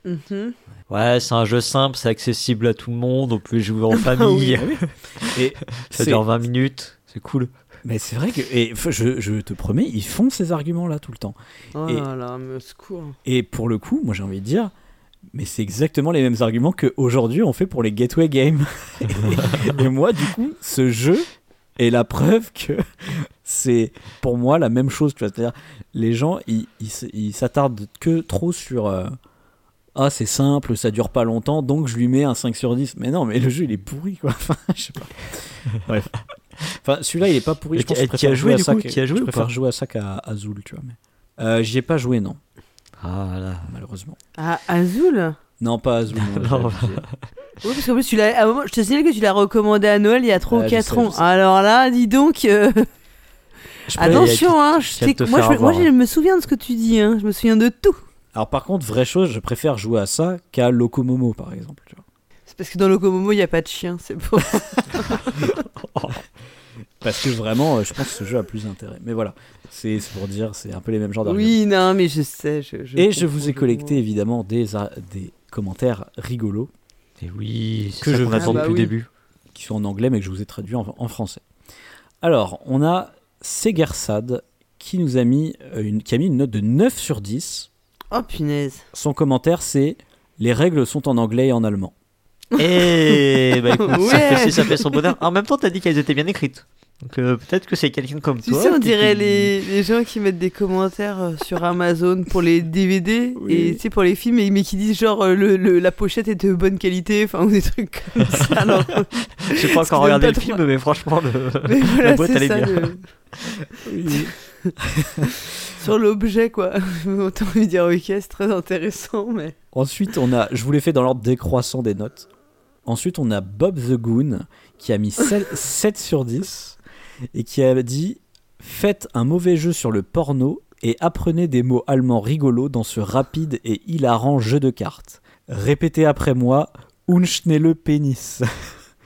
Mhm. Ouais, c'est un jeu simple, c'est accessible à tout le monde, on peut jouer en famille. Et Ça dure 20 minutes, c'est cool. Mais c'est vrai que. Et je, je te promets, ils font ces arguments-là tout le temps. Oh Et- là là, me secours. Et pour le coup, moi j'ai envie de dire, mais c'est exactement les mêmes arguments qu'aujourd'hui on fait pour les gateway games. et, et moi, du coup, ce jeu est la preuve que c'est pour moi la même chose. C'est-à-dire, les gens, ils s'attardent que trop sur. euh, ah, c'est simple, ça dure pas longtemps, donc je lui mets un 5 sur 10. Mais non, mais le jeu il est pourri quoi. Enfin, je sais pas. Bref. Enfin, celui-là il est pas pourri. Je pense as préfère joué, jouer à ça coup que- T'y as joué je ou préfère pas? jouer à ça qu'à Azul, tu vois. Mais... Euh, J'y ai pas joué, non, Ah là. malheureusement. Ah, Azul Non, pas Azul. non, j'ai Non. abusé. Oui, parce qu'en plus, tu l'as, à un moment, je te signale que tu l'as recommandé à Noël il y a 3 Ouais, ou je 4 sais, ans. je sais. Alors là, dis donc. euh, Je Attention, hein, je qui vient de sais- te moi, faire je, moi avoir, je me souviens de ce que tu dis. Hein. Je me souviens de tout. Alors par contre, vraie chose, je préfère jouer à ça qu'à Locomomo par exemple. tu vois. C'est parce que dans Locomomo, il n'y a pas de chien. C'est pour Parce que vraiment, euh, je pense que ce jeu a plus d'intérêt. Mais voilà, c'est pour dire, c'est un peu les mêmes genres d'arguments. Oui, non, mais je sais. Je, je Et je vous ai collecté évidemment des, a- des commentaires rigolos Et oui, c'est Que ça je qu'on veux. attend Ah bah depuis oui. le début. qui sont en anglais mais que je vous ai traduits en, en français. Alors, on a Segersad qui nous a mis euh, une, qui a mis une note de 9 sur 10. Oh punaise. Son commentaire c'est les règles sont en anglais et en allemand. Et bah écoute, ça, fait, ça fait son bonheur. En même temps, t'as dit qu'elles étaient bien écrites. Donc euh, peut-être que c'est quelqu'un comme Tu toi. sais, on dirait qui- les, les gens qui mettent des commentaires euh, sur Amazon pour les DVD Oui. et tu sais, pour les films, mais, mais qui disent genre euh, le, le- la pochette est de bonne qualité, enfin, ou des trucs comme ça. Alors, J'ai pas encore regardé le pas film, trop- mais franchement, le... mais voilà, la boîte, elle est ça. bien. le- sur l'objet, quoi. Autant lui dire, ok, c'est très intéressant, mais. Ensuite, on a, je vous l'ai fait dans l'ordre décroissant des notes. Ensuite, on a Bob the Goon qui a mis 7, 7 sur 10 et qui a dit Faites un mauvais jeu sur le porno et apprenez des mots allemands rigolos dans ce rapide et hilarant jeu de cartes. Répétez après moi Unschnelle Pénis.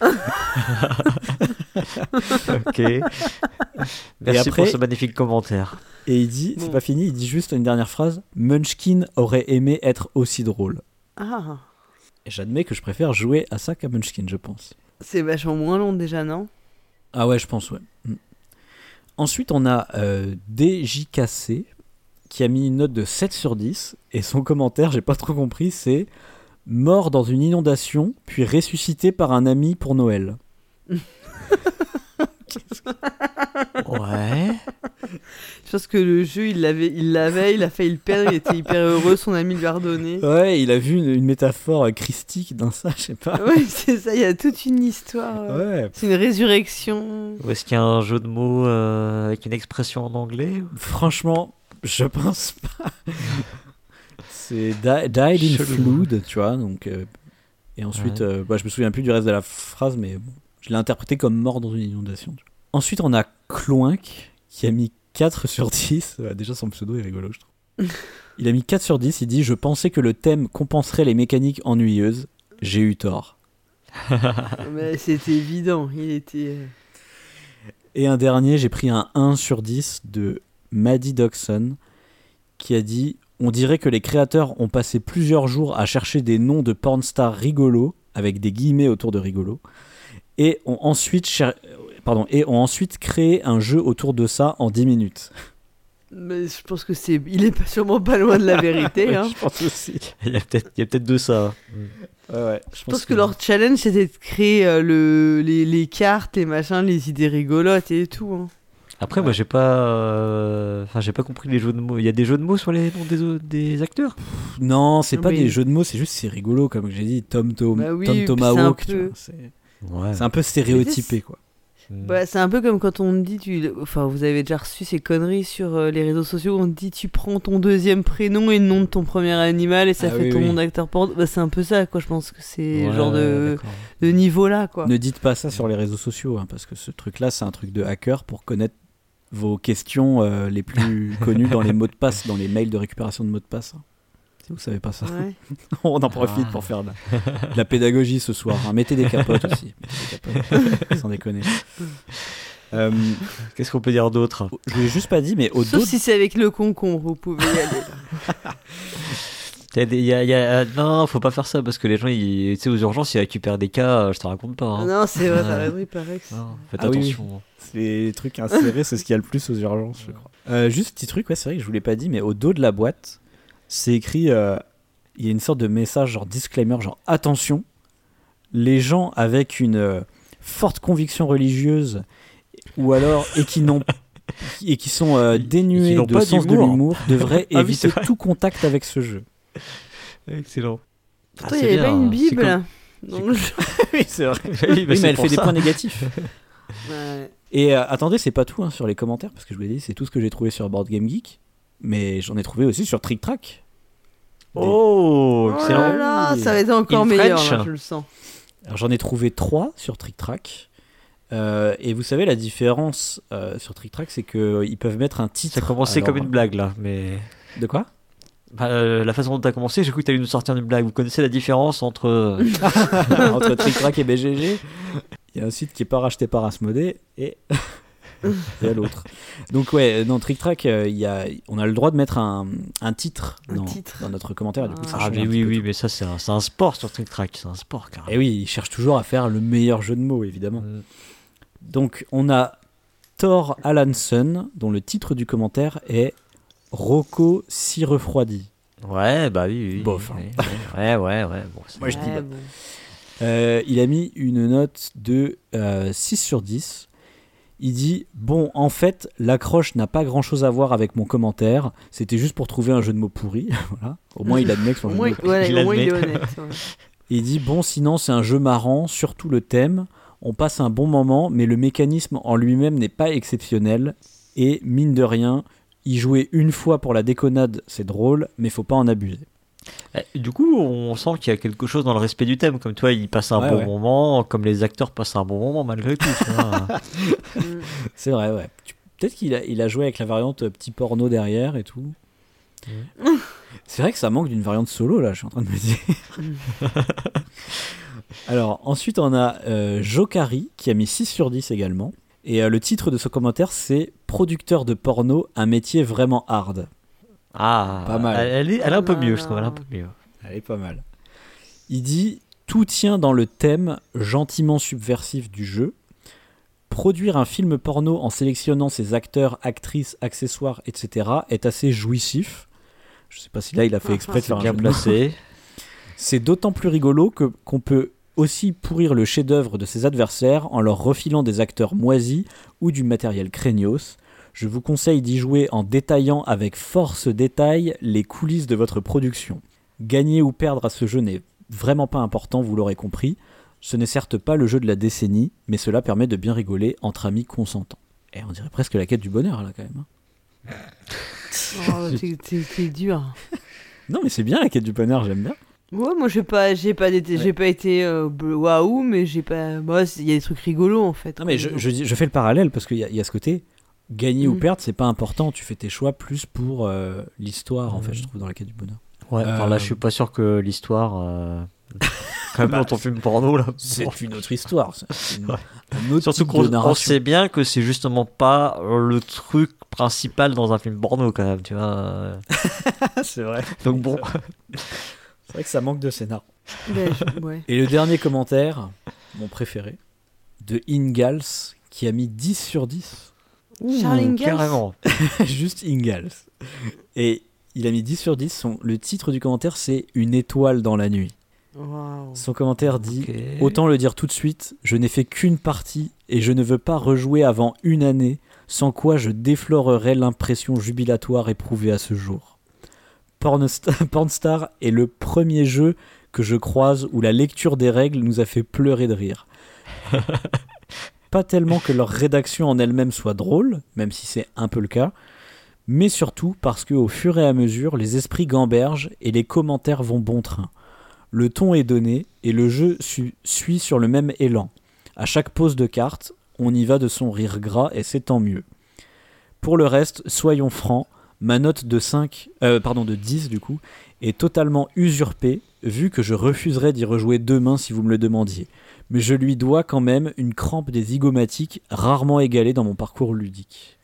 ok. Merci après- pour ce magnifique commentaire. Et il dit C'est pas fini, il dit juste une dernière phrase Munchkin aurait aimé être aussi drôle. Ah, Et j'admets que je préfère jouer à ça qu'à Munchkin, je pense. c'est vachement moins long déjà, non? Ah ouais, je pense, ouais. Mm. Ensuite, on a euh, DJKC qui a mis une note de 7 sur 10 et son commentaire, j'ai pas trop compris, c'est mort dans une inondation puis ressuscité par un ami pour Noël. Ouais. Je pense que le jeu, il l'avait, il l'avait, il a failli le perdre, il était hyper heureux, son ami lui a redonné. Ouais, il a vu une, une métaphore christique dans ça, je sais pas. Ouais, c'est ça, il y a toute une histoire. euh, Ouais, C'est une résurrection. Ou est-ce qu'il y a un jeu de mots euh, avec une expression en anglais franchement, je pense pas. C'est di- Died in Chelou. Flood, tu vois, donc. euh, et ensuite, Ouais. euh, bah, je me souviens plus du reste de la phrase, mais bon, je l'ai interprété comme mort dans une inondation. Ensuite, on a Cloink qui a mis 4 sur 10. Ouais, déjà, son pseudo est rigolo, je trouve. Il a mis 4 sur 10. Il dit Je pensais que le thème compenserait les mécaniques ennuyeuses. J'ai eu tort. Mais c'était évident, il était. euh, Et un dernier, j'ai pris un 1 sur 10 de Maddie Dodson qui a dit On dirait que les créateurs ont passé plusieurs jours à chercher des noms de pornstars rigolos, avec des guillemets autour de rigolo, et ont ensuite, cher- pardon, et ont ensuite créé un jeu autour de ça en 10 minutes. Mais je pense que c'est. Il est pas, sûrement pas loin de la vérité. hein. Je pense aussi. Il y a peut-être il y a peut-être de ça. Ouais, ouais. Je pense que leur challenge c'était de créer euh, le, les, les cartes, les machins, les idées rigolotes et tout. hein. Après, moi, j'ai pas, euh, enfin, j'ai pas compris les jeux de mots. Il y a des jeux de mots sur les noms des, des acteurs? Non, c'est Non, pas mais- des jeux de mots, c'est juste c'est rigolo, comme j'ai dit, Tom, Tom, Bah oui, Tom Tomahawk. tu vois, Ouais. c'est un peu stéréotypé, quoi. Mm. Ouais, c'est un peu comme quand on me dit, tu... enfin vous avez déjà reçu ces conneries sur euh, les réseaux sociaux, où on te dit tu prends ton deuxième prénom et le nom de ton premier animal et ça Ah fait oui, ton oui. nom d'acteur porno. Bah, c'est un peu ça, quoi. Je pense que c'est Ouais, genre de, de niveau là, quoi. Ne dites pas ça sur les réseaux sociaux, hein, parce que ce truc-là, c'est un truc de hacker pour connaître vos questions euh, les plus connues dans les mots de passe, dans les mails de récupération de mots de passe. hein. Si vous savez pas ça, Ouais. on en profite Ah. pour faire de la, de la pédagogie ce soir. hein. Mettez des capotes aussi, Mettez des capotes, sans déconner. Euh, Qu'est-ce qu'on peut dire d'autre? je l'ai juste pas dit, mais au Sauf dos, si c'est avec le concombre, vous pouvez y aller. là. Il y a il y a- a- Non, faut pas faire ça parce que les gens, ils... tu sais, aux urgences, ils récupèrent des cas. euh, Je te raconte pas. hein. non, c'est vrai, Ouais. t'as raison, il paraît que c'est- Non, faites Ah oui, oui. attention. les trucs insérés, c'est ce qu'il y a le plus aux urgences, je crois. Euh, juste petit truc, ouais, c'est vrai que je vous l'ai pas dit, mais au dos de la boîte, c'est écrit, euh, il y a une sorte de message genre disclaimer, genre attention, les gens avec une euh, forte conviction religieuse ou alors et qui n'ont et qui sont euh, qui dénués de pas sens de l'humour devraient Ah éviter tout contact avec ce jeu. Excellent. Pourtant, il n'y avait pas une Bible. hein. dans le jeu. oui, c'est vrai. oui, Oui, mais elle fait des points négatifs. Ouais. Et euh, attendez, c'est pas tout hein, sur les commentaires, parce que je vous l'ai dit, c'est tout ce que j'ai trouvé sur Board Game Geek, mais j'en ai trouvé aussi sur Trick Track. Oh, Oh là excellent. là, ça va être encore In meilleur, là, je le sens. Alors j'en ai trouvé trois sur Trick Track. Euh, et vous savez, la différence euh, sur Trick Track, c'est qu'ils peuvent mettre un titre. Ça a commencé Alors, comme une blague là, mais De quoi? Bah, euh, la façon dont t'as commencé, j'ai cru que t'allais nous sortir une blague. Vous connaissez la différence entre Entre Trick Track et BGG, il y a un site qui est pas racheté par Asmodée et, et l'autre. Donc ouais, dans Trick Track, euh, il y a, on a le droit de mettre un, un titre, Un dans, titre. dans notre commentaire. et du coup, ça Ah mais oui oui, tout. mais ça c'est un, sport sur Trick Track, c'est un sport carrément. Et oui, ils cherchent toujours à faire le meilleur jeu de mots, évidemment. Mm. Donc on a Thor Alanson, dont le titre du commentaire est Rocco si refroidi. Ouais, bah oui, oui. Bof, hein. Ouais, ouais, ouais. ouais, bon, c'est- Moi, je dis bah. bon. Euh, il a mis une note de euh, 6 sur 10. Il dit Bon, en fait, l'accroche n'a pas grand chose à voir avec mon commentaire. C'était juste pour trouver un jeu de mots pourri. voilà. Au moins, il admet que son jeu de mots ouais, il au moins, il est l'admet. honnête. ouais. Il dit bon, sinon c'est un jeu marrant, surtout le thème. On passe un bon moment, mais le mécanisme en lui-même n'est pas exceptionnel. Et mine de rien, y jouer une fois pour la déconnade, c'est drôle, mais faut pas en abuser. Eh, Du coup, on sent qu'il y a quelque chose dans le respect du thème. Comme toi, il passe un Ouais, bon ouais. moment, comme les acteurs passent un bon moment malgré tout. Mm. C'est vrai, ouais. Peut-être qu'il a, il a joué avec la variante euh, petit porno derrière et tout. C'est vrai que ça manque d'une variante solo, là, je suis en train de me dire. Alors, ensuite, on a euh, Jokari, qui a mis 6 sur 10 également. Et euh, le titre de ce commentaire, c'est Producteur de porno, un métier vraiment hard. Ah, Pas mal. Elle, est, elle est un peu mieux, je trouve. Elle est un peu mieux. Elle est pas mal. Il dit Tout tient dans le thème gentiment subversif du jeu. Produire un film porno en sélectionnant ses acteurs, actrices, accessoires, etc. est assez jouissif. Je sais pas si là il a fait exprès de faire Bien placé. C'est d'autant plus rigolo que qu'on peut aussi pourrir le chef-d'œuvre de ses adversaires en leur refilant des acteurs moisis ou du matériel craignos. Je vous conseille d'y jouer en détaillant avec force détail les coulisses de votre production. Gagner ou perdre à ce jeu n'est vraiment pas important, vous l'aurez compris. Ce n'est certes pas le jeu de la décennie, mais cela permet de bien rigoler entre amis consentants. Et on dirait presque la quête du bonheur là quand même. hein. Oh, t'es- dur. Non mais c'est bien la quête du bonheur, j'aime bien. Ouais, moi j'ai pas, j'ai pas été, j'ai pas été euh, waouh, mais j'ai pas. Moi, il y a des trucs rigolos en fait. Non mais je, fais le parallèle parce qu'il y a ce côté gagner ou Mhm. perdre c'est pas important tu fais tes choix plus pour euh, l'histoire en fait je trouve dans la quête du bonheur Ouais, enfin, là, Euh, je suis pas sûr que l'histoire. euh, Quand même, dans ton film porno, là. bon. une autre histoire c'est une- Ouais. un autre Surtout qu'on sait bien que c'est justement pas le truc principal dans un film porno, quand même, tu vois. c'est vrai Donc bon. c'est vrai que ça manque de scénar je- ouais. et le dernier commentaire mon préféré de Ingals qui a mis 10 sur 10 Ouh, Charles Ingalls Carrément. Juste Ingalls. Et il a mis 10 sur 10. Son, le titre du commentaire, c'est Une étoile dans la nuit. Waouh. Son commentaire dit. Autant le dire tout de suite, je n'ai fait qu'une partie et je ne veux pas rejouer avant une année, sans quoi je déflorerais l'impression jubilatoire éprouvée à ce jour. Pornstar, Pornstar est le premier jeu que je croise où la lecture des règles nous a fait pleurer de rire. Pas tellement que leur rédaction en elle-même soit drôle, même si c'est un peu le cas, mais surtout parce que au fur et à mesure, les esprits gambergent et les commentaires vont bon train. Le ton est donné et le jeu su- suit sur le même élan. À chaque pose de carte, on y va de son rire gras et c'est tant mieux. Pour le reste, soyons francs, ma note de 5, euh, pardon de 10 du coup, est totalement usurpée vu que je refuserais d'y rejouer demain si vous me le demandiez. Mais je lui dois quand même une crampe des zygomatiques rarement égalée dans mon parcours ludique.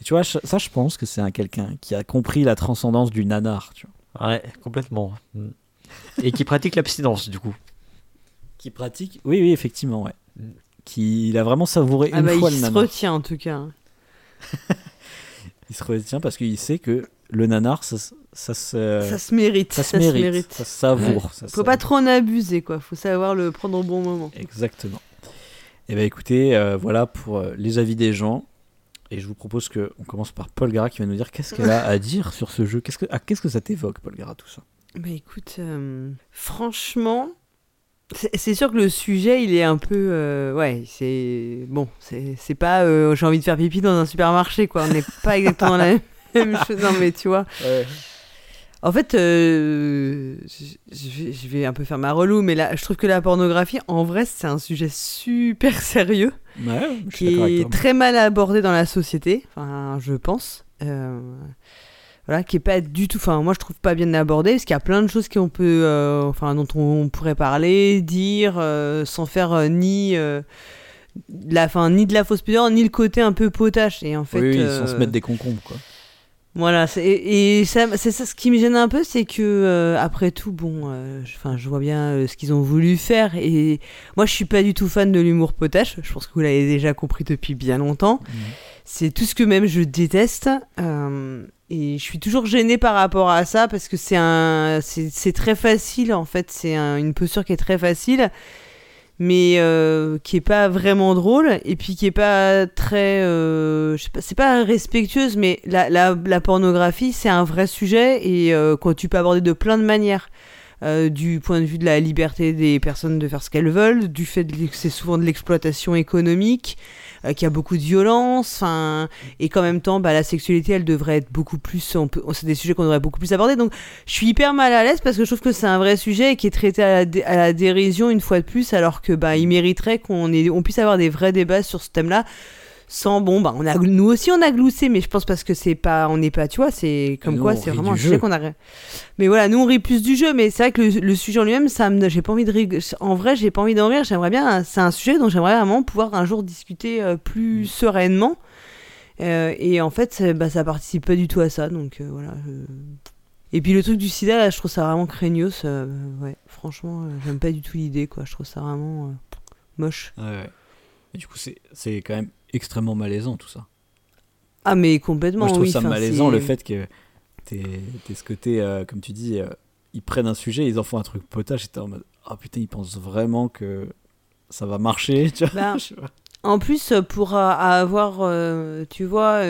Et tu vois, ça je pense que c'est un quelqu'un qui a compris la transcendance du nanar, tu vois. Ouais, complètement. Mm. Et qui pratique l'abstinence, du coup. Qui pratique Oui, oui, effectivement, ouais. Mm. Qui il a vraiment savouré Ah une bah, fois il le se nanar. retient en tout cas. Il se retient parce qu'il sait que le nanar, ça, se- ça, se, ça se mérite. ça se mérite, ça se savoure. ça Faut pas trop en abuser, quoi. Faut savoir le prendre au bon moment. Exactement. Et ben écoutez, euh, voilà pour euh, les avis des gens. Et je vous propose que on commence par Paul Gara qui va nous dire qu'est-ce qu'elle a à dire sur ce jeu. Qu'est-ce que, ah, qu'est-ce que ça t'évoque, Paul Gara, tout ça? Bah écoute, euh, franchement, c'est sûr que le sujet, il est un peu... euh, ouais, c'est... Bon, c'est pas... euh, J'ai envie de faire pipi dans un supermarché, quoi. On n'est pas exactement la même chose. Non, mais tu vois... En fait, euh, je, je vais, un peu faire ma relou, mais là, je trouve que la pornographie, en vrai, c'est un sujet super sérieux, Ouais, je suis qui est très mal abordé dans la société, enfin, je pense. Euh, voilà, qui est pas du tout. Enfin, moi, je trouve pas bien abordé, parce qu'il y a plein de choses qu'on peut, euh, enfin, dont on pourrait parler, dire, sans faire ni. de la fin, ni de la fausse pudeur, ni le côté un peu potache. Et en fait, oui, oui, euh, sans se mettre des concombres, quoi. Voilà, et, c'est ça ce qui me gêne un peu, c'est que euh, après tout, bon, euh, je- enfin, je vois bien euh, ce qu'ils ont voulu faire, et moi, je suis pas du tout fan de l'humour potache. Je pense que vous l'avez déjà compris depuis bien longtemps. C'est tout ce que même je déteste, et je suis toujours gênée par rapport à ça parce que c'est un, c'est c'est très facile en fait, c'est un- une posture qui est très facile. Mais euh, qui est pas vraiment drôle et puis qui est pas très euh, je sais pas c'est pas respectueuse mais la, la, la pornographie c'est un vrai sujet et euh, quand tu peux aborder de plein de manières euh, du point de vue de la liberté des personnes de faire ce qu'elles veulent du fait que c'est souvent de l'exploitation économique euh, qu'il y a beaucoup de violence enfin et qu'en même temps bah, la sexualité elle devrait être beaucoup plus c'est des sujets qu'on devrait beaucoup plus aborder. Donc je suis hyper mal à l'aise parce que je trouve que c'est un vrai sujet et qui est traité à la, dérision une fois de plus alors que bah il mériterait qu'on puisse avoir des vrais débats sur ce thème là sans bon bah on a nous aussi on a gloussé mais je pense parce que c'est pas on n'est pas tu vois c'est comme nous, quoi c'est vraiment un sujet qu'on a mais voilà nous on rit plus du jeu mais c'est vrai que le, le sujet en lui-même ça me j'ai pas envie de rig- en vrai j'ai pas envie d'en rire. J'aimerais bien c'est un sujet dont j'aimerais vraiment pouvoir un jour discuter euh, plus sereinement. Euh, et en fait bah, ça participe pas du tout à ça donc euh, voilà et puis le truc du sida là je trouve ça vraiment craignos ouais franchement j'aime pas du tout l'idée quoi je trouve ça vraiment moche. Ouais, ouais. Et du coup, c'est quand même extrêmement malaisant tout ça. ah mais complètement Moi, je trouve oui, ça malaisant c'est- le fait que t'es, t'es ce côté, euh, comme tu dis, euh, ils prennent un sujet, ils en font un truc potage, et t'es en mode, ah putain, ils pensent vraiment que ça va marcher, tu vois. Ben. En plus, pour euh, avoir, tu vois,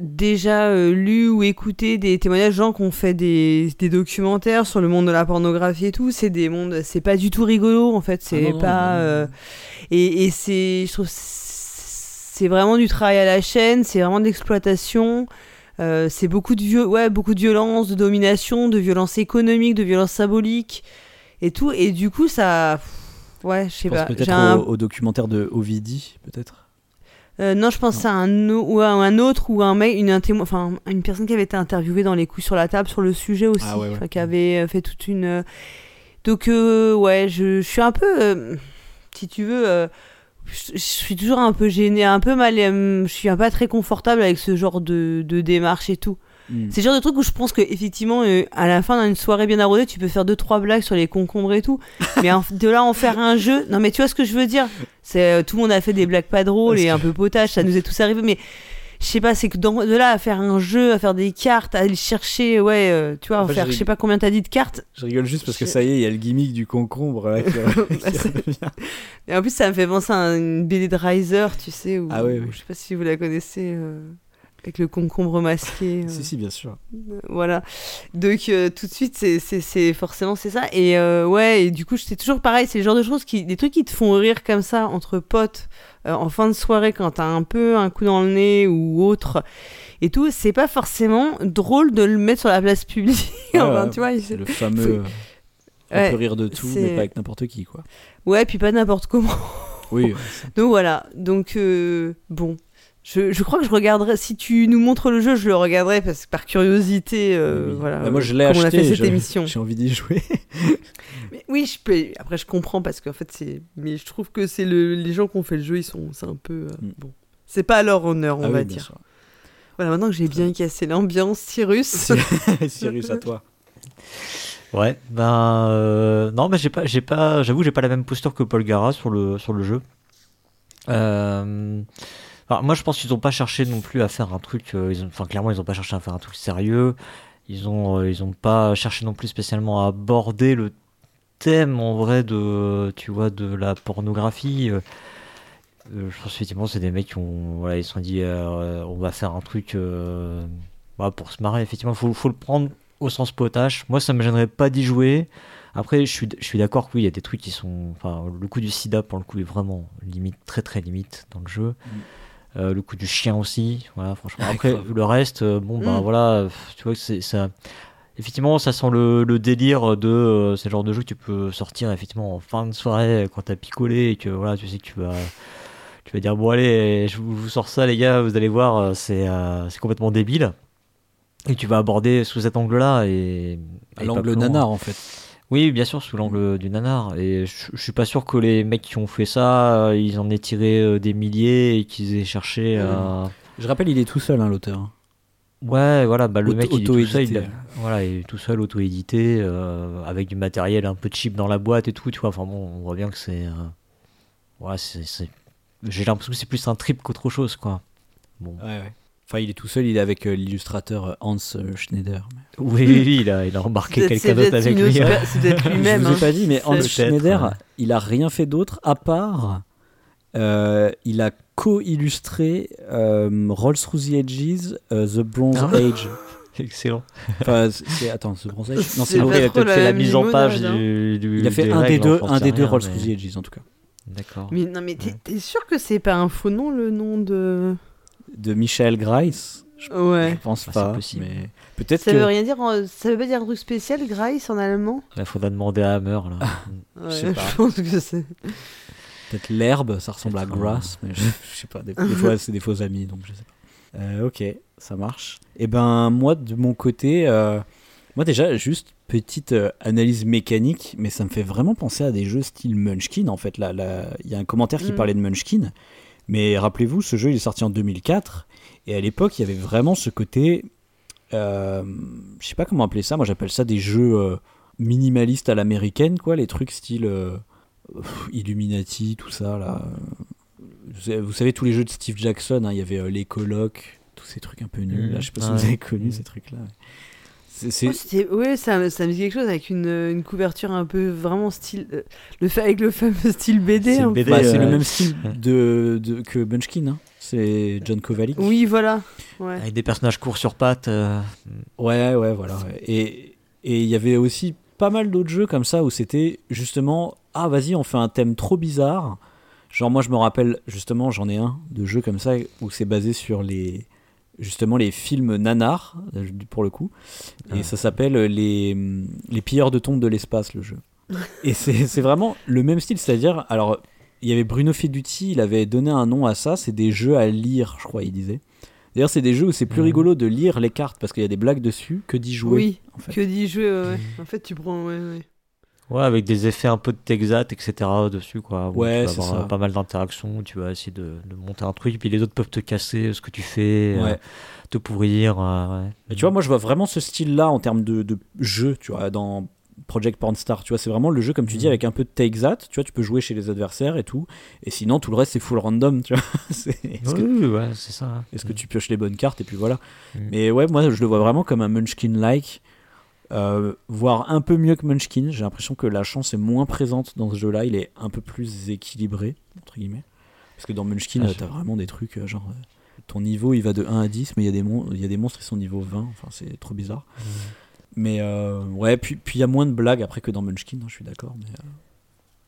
déjà euh, lu ou écouté des témoignages de gens qui ont fait des, des documentaires sur le monde de la pornographie et tout, c'est des mondes, c'est pas du tout rigolo en fait, c'est Ah non, pas. non, non. euh, et et c'est, je trouve, c'est vraiment du travail à la chaîne, c'est vraiment de l'exploitation. euh, c'est beaucoup de vieux, ouais, beaucoup de violence, de domination, de violence économique, de violence symbolique et tout. Et du coup, ça, ouais, je sais Je pense pas. peut-être un- au, documentaire de Ovidi, peut-être? euh, non, je pense Non. à un, ou à un autre ou un mec, une, un témoin- enfin, une personne qui avait été interviewée dans les coups sur la table sur le sujet aussi, Ah ouais, ouais. qui avait euh, fait toute une. Donc, euh, ouais, je, je suis un peu. Si tu veux. Je suis toujours un peu gênée, un peu mal. euh, Je suis pas très confortable avec ce genre de, de démarche et tout. Hmm. C'est le genre de truc où je pense que effectivement, euh, à la fin d'une soirée bien arrosée, tu peux faire deux trois blagues sur les concombres et tout. mais en- de là en faire un jeu, non mais tu vois ce que je veux dire? C'est euh, tout le monde a fait des blagues pas drôles et un peu potages, ça nous est tous arrivé. Mais je sais pas, c'est que dans- de là à faire un jeu, à faire des cartes, à aller chercher, ouais, euh, tu vois, à En fait, faire, je sais pas combien t'as dit de cartes. Je rigole juste parce que Je- ça y est, il y a le gimmick du concombre là, qui, qui revient. Et en plus, ça me fait penser à une BD de Riser, tu sais, où, Ah ouais, je sais pas si vous la connaissez. euh, Avec le concombre masqué. euh. Si, si, bien sûr. Voilà. Donc euh, tout de suite, c'est- forcément c'est ça. Et euh, ouais, et du coup, c'est toujours pareil. C'est le genre de choses qui, des trucs qui te font rire comme ça entre potes euh, en fin de soirée quand t'as un peu un coup dans le nez ou autre. Et tout, c'est pas forcément drôle de le mettre sur la place publique. Enfin, tu vois, C'est le fameux. On Ouais, peut rire de tout, mais pas avec n'importe qui, quoi. ouais, puis pas n'importe comment. Oui, Donc voilà. Donc euh, bon. Je, je crois que je regarderai. Si tu nous montres le jeu, je le regarderai parce que par curiosité, euh, Oui. voilà. Bah, moi, je l'ai on a acheté. fait cette j'ai- émission. J'ai envie d'y jouer. Mais oui, je peux. Après, je comprends parce qu'en fait, c'est. Mais je trouve que c'est le... les gens qui ont fait le jeu, ils sont. C'est un peu. euh, Mm. Bon. C'est pas à leur honneur, on Ah va oui, dire. Voilà, maintenant que j'ai bien cassé l'ambiance, Cyrus. Cyrus, à toi. Ouais, ben euh, non, mais j'ai pas, j'ai pas, j'avoue, j'ai pas la même posture que Paul Gara sur le sur le jeu. Euh, moi, je pense qu'ils ont pas cherché non plus à faire un truc. euh, enfin, clairement, ils ont pas cherché à faire un truc sérieux. Ils ont, euh, pas cherché non plus spécialement à aborder le thème en vrai de, tu vois, de la pornographie. Euh, je pense effectivement, c'est des mecs qui ont, ils se sont dit, on va faire un truc. voilà, pour se marrer, effectivement, faut, faut le prendre au sens potache. Moi, ça me gênerait pas d'y jouer. Après, je suis, d'accord que oui, il y a des trucs qui sont. Enfin, le coup du sida, pour le coup, est vraiment limite, très très limite dans le jeu. Euh, le coup du chien aussi, voilà, franchement. Ouais, Après, le reste, euh, bon, ben Mm. voilà, euh, tu vois que c'est ça. Effectivement, ça sent le, le délire de euh, le genre de jeu que tu peux sortir effectivement en fin de soirée quand t'as picolé et que voilà, tu sais que tu vas. Tu vas dire, bon, allez, je vous, je vous sors ça, les gars, vous allez voir, euh, c'est euh, complètement débile. Et tu vas aborder sous cet angle-là. et, et l'angle nanar, en fait. Oui, bien sûr, sous l'angle du nanar. Et je, je suis pas sûr que les mecs qui ont fait ça, euh, ils en aient tiré euh, des milliers et qu'ils aient cherché à. Je rappelle, il est tout seul, hein, l'auteur. Ouais, voilà, bah, le Auto- mec il est tout seul, auto-édité. il voilà, il est tout seul, auto-édité, euh, avec du matériel un peu cheap dans la boîte et tout, tu vois. Enfin bon, on voit bien que c'est. euh, Ouais, c'est- J'ai l'impression que c'est plus un trip qu'autre chose, quoi. Bon. Ouais, ouais. Enfin, il est tout seul, il est avec euh, l'illustrateur euh, Hans euh, Schneider. Oui, oui, il a, il a embarqué quelqu'un d'autre avec lui. autre C'est peut-être lui-même. Je vous ai hein. pas dit, mais Hans Schneider, ouais. il a rien fait d'autre à part. euh, il a co-illustré euh, Rolls Through the Edges, euh, The Bronze Ah. Age. Excellent. Enfin, attends, The Bronze Age? Non, c'est peut-être la fait la mise en page limonade, hein. du, du- Il a fait des un des deux, j'en un sais des deux rien, Rolls mais- Edges en tout cas. D'accord. Mais non, mais t'es Ouais. t'es sûr que c'est pas un faux nom le nom de. De Michael Grice. Je Ouais. pense pas. possible. Mais peut-être Ça que. veut rien dire. en- Ça veut pas dire un truc spécial, Grice en allemand? Il faudra demander à Hammer, là. Ouais, sais pas. Je pense que c'est. Peut-être l'herbe, ça ressemble à grass, mais je, je sais pas. Des, des fois, c'est des faux amis, donc je sais pas. Euh, ok, ça marche. Et ben, moi, de mon côté, euh, moi déjà, juste petite euh, analyse mécanique, mais ça me fait vraiment penser à des jeux style Munchkin. En fait, là, là, il y a un commentaire qui Mm. parlait de Munchkin, mais rappelez-vous, ce jeu il est sorti en 2004, et à l'époque, il y avait vraiment ce côté, euh, je sais pas comment appeler ça. Moi, j'appelle ça des jeux euh, minimalistes à l'américaine, quoi, les trucs style. euh, Illuminati, tout ça là. Vous savez, vous savez, tous les jeux de Steve Jackson, hein, il y avait euh, les colocs, tous ces trucs un peu nuls. Mhm. Là, je sais pas si vous avez connu ces trucs-là. C'est, c'est- Oh, ouais, ça, ça me dit quelque chose avec une, une couverture un peu vraiment style. euh, le avec le fameux style BD. C'est peu. BD, bah, c'est euh, le même style de, de- que Munchkin. hein. C'est John Kovalik. Oui, voilà. Ouais. Avec des personnages courts sur pattes. euh, Ouais, ouais, voilà. Et et il y avait aussi pas mal d'autres jeux comme ça où c'était justement ah vas-y on fait un thème trop bizarre. Genre moi je me rappelle justement j'en ai un de jeux comme ça où c'est basé sur les justement les films nanars euh, pour le coup et Ah. ça s'appelle les les pilleurs de tombes de l'espace le jeu. et c'est c'est vraiment le même style c'est-à-dire alors il y avait Bruno Feduti, il avait donné un nom à ça, c'est des jeux à lire, je crois, il disait. D'ailleurs, c'est des jeux où c'est plus rigolo de lire les cartes parce qu'il y a des blagues dessus que d'y jouer. Oui, en fait. que dit jouer, ouais, ouais. En fait, tu prends. Ouais, ouais. Ouais, avec des effets un peu de Texat, etc. dessus, quoi. Ouais, c'est ça. pas mal d'interactions, tu vas essayer de, de monter un truc, et puis les autres peuvent te casser ce que tu fais, euh, te pourrir. euh, ouais. Mais tu vois, moi, je vois vraiment ce style-là en termes de, de jeu, tu vois, dans Project Pornstar. Tu vois, c'est vraiment le jeu, comme tu dis, Mhm. avec un peu de take that. Tu vois, tu peux jouer chez les adversaires et tout. Et sinon, tout le reste, c'est full random, tu vois. Est-ce que, Oui, oui, ouais, c'est ça. est-ce que tu pioches les bonnes cartes et puis voilà. Mhm. Mais ouais, moi, je le vois vraiment comme un Munchkin-like. Euh, voire un peu mieux que Munchkin. J'ai l'impression que la chance est moins présente dans ce jeu-là. Il est un peu plus équilibré, entre guillemets. Parce que dans Munchkin, Ah, euh, t'as vraiment des trucs euh, genre. ton niveau, il va de 1 à 10, mais il y, a des mon- y a des monstres qui sont niveau 20. Enfin, c'est trop bizarre. Mais euh, ouais, puis puis il y a moins de blagues après que dans Munchkin, hein, je suis d'accord. Mais euh,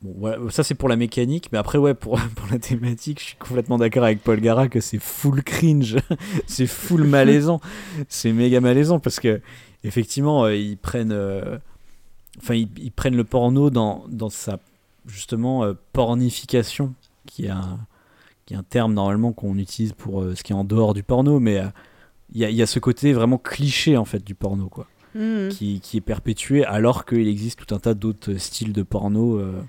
bon, voilà, ça c'est pour la mécanique, mais après ouais, pour, pour la thématique, je suis complètement d'accord avec Paul Gara que c'est full cringe, c'est full malaisant, c'est méga malaisant parce que effectivement euh, ils prennent, euh, enfin ils, ils prennent le porno dans dans sa justement euh, pornification, qui est un qui est un terme normalement qu'on utilise pour ce qui est en dehors du porno, mais il y, a, y a ce côté vraiment cliché en fait du porno quoi Mhm. qui, qui est perpétué alors qu'il existe tout un tas d'autres styles de porno, euh,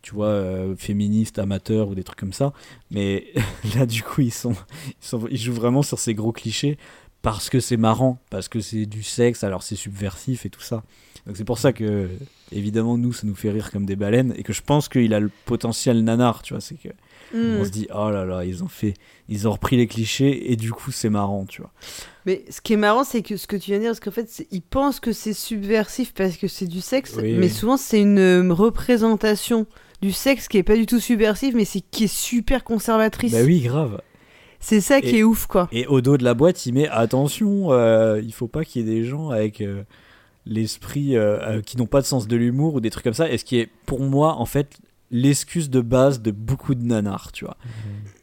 tu vois, euh, féministes, amateurs ou des trucs comme ça. Mais là, du coup, ils, sont, ils, sont- ils jouent vraiment sur ces gros clichés parce que c'est marrant, parce que c'est du sexe, alors c'est subversif et tout ça. Donc c'est pour ça que, évidemment, nous, ça nous fait rire comme des baleines et que je pense qu'il a le potentiel nanar, tu vois. C'est que Mhm. on se dit, oh là là, ils ont fait, ils ont repris les clichés et du coup, c'est marrant, tu vois. Mais ce qui est marrant, c'est que ce que tu viens de dire, parce qu'en fait, ils pensent que c'est subversif parce que c'est du sexe, Oui, mais oui. souvent c'est une euh, représentation du sexe qui est pas du tout subversif, mais c'est qui est super conservatrice. Bah oui, grave. C'est ça qui Et- est ouf, quoi. Et au dos de la boîte, il met attention, euh, il faut pas qu'il y ait des gens avec euh, l'esprit euh, euh, qui n'ont pas de sens de l'humour ou des trucs comme ça. Et ce qui est pour moi, en fait, l'excuse de base de beaucoup de nanars, tu vois.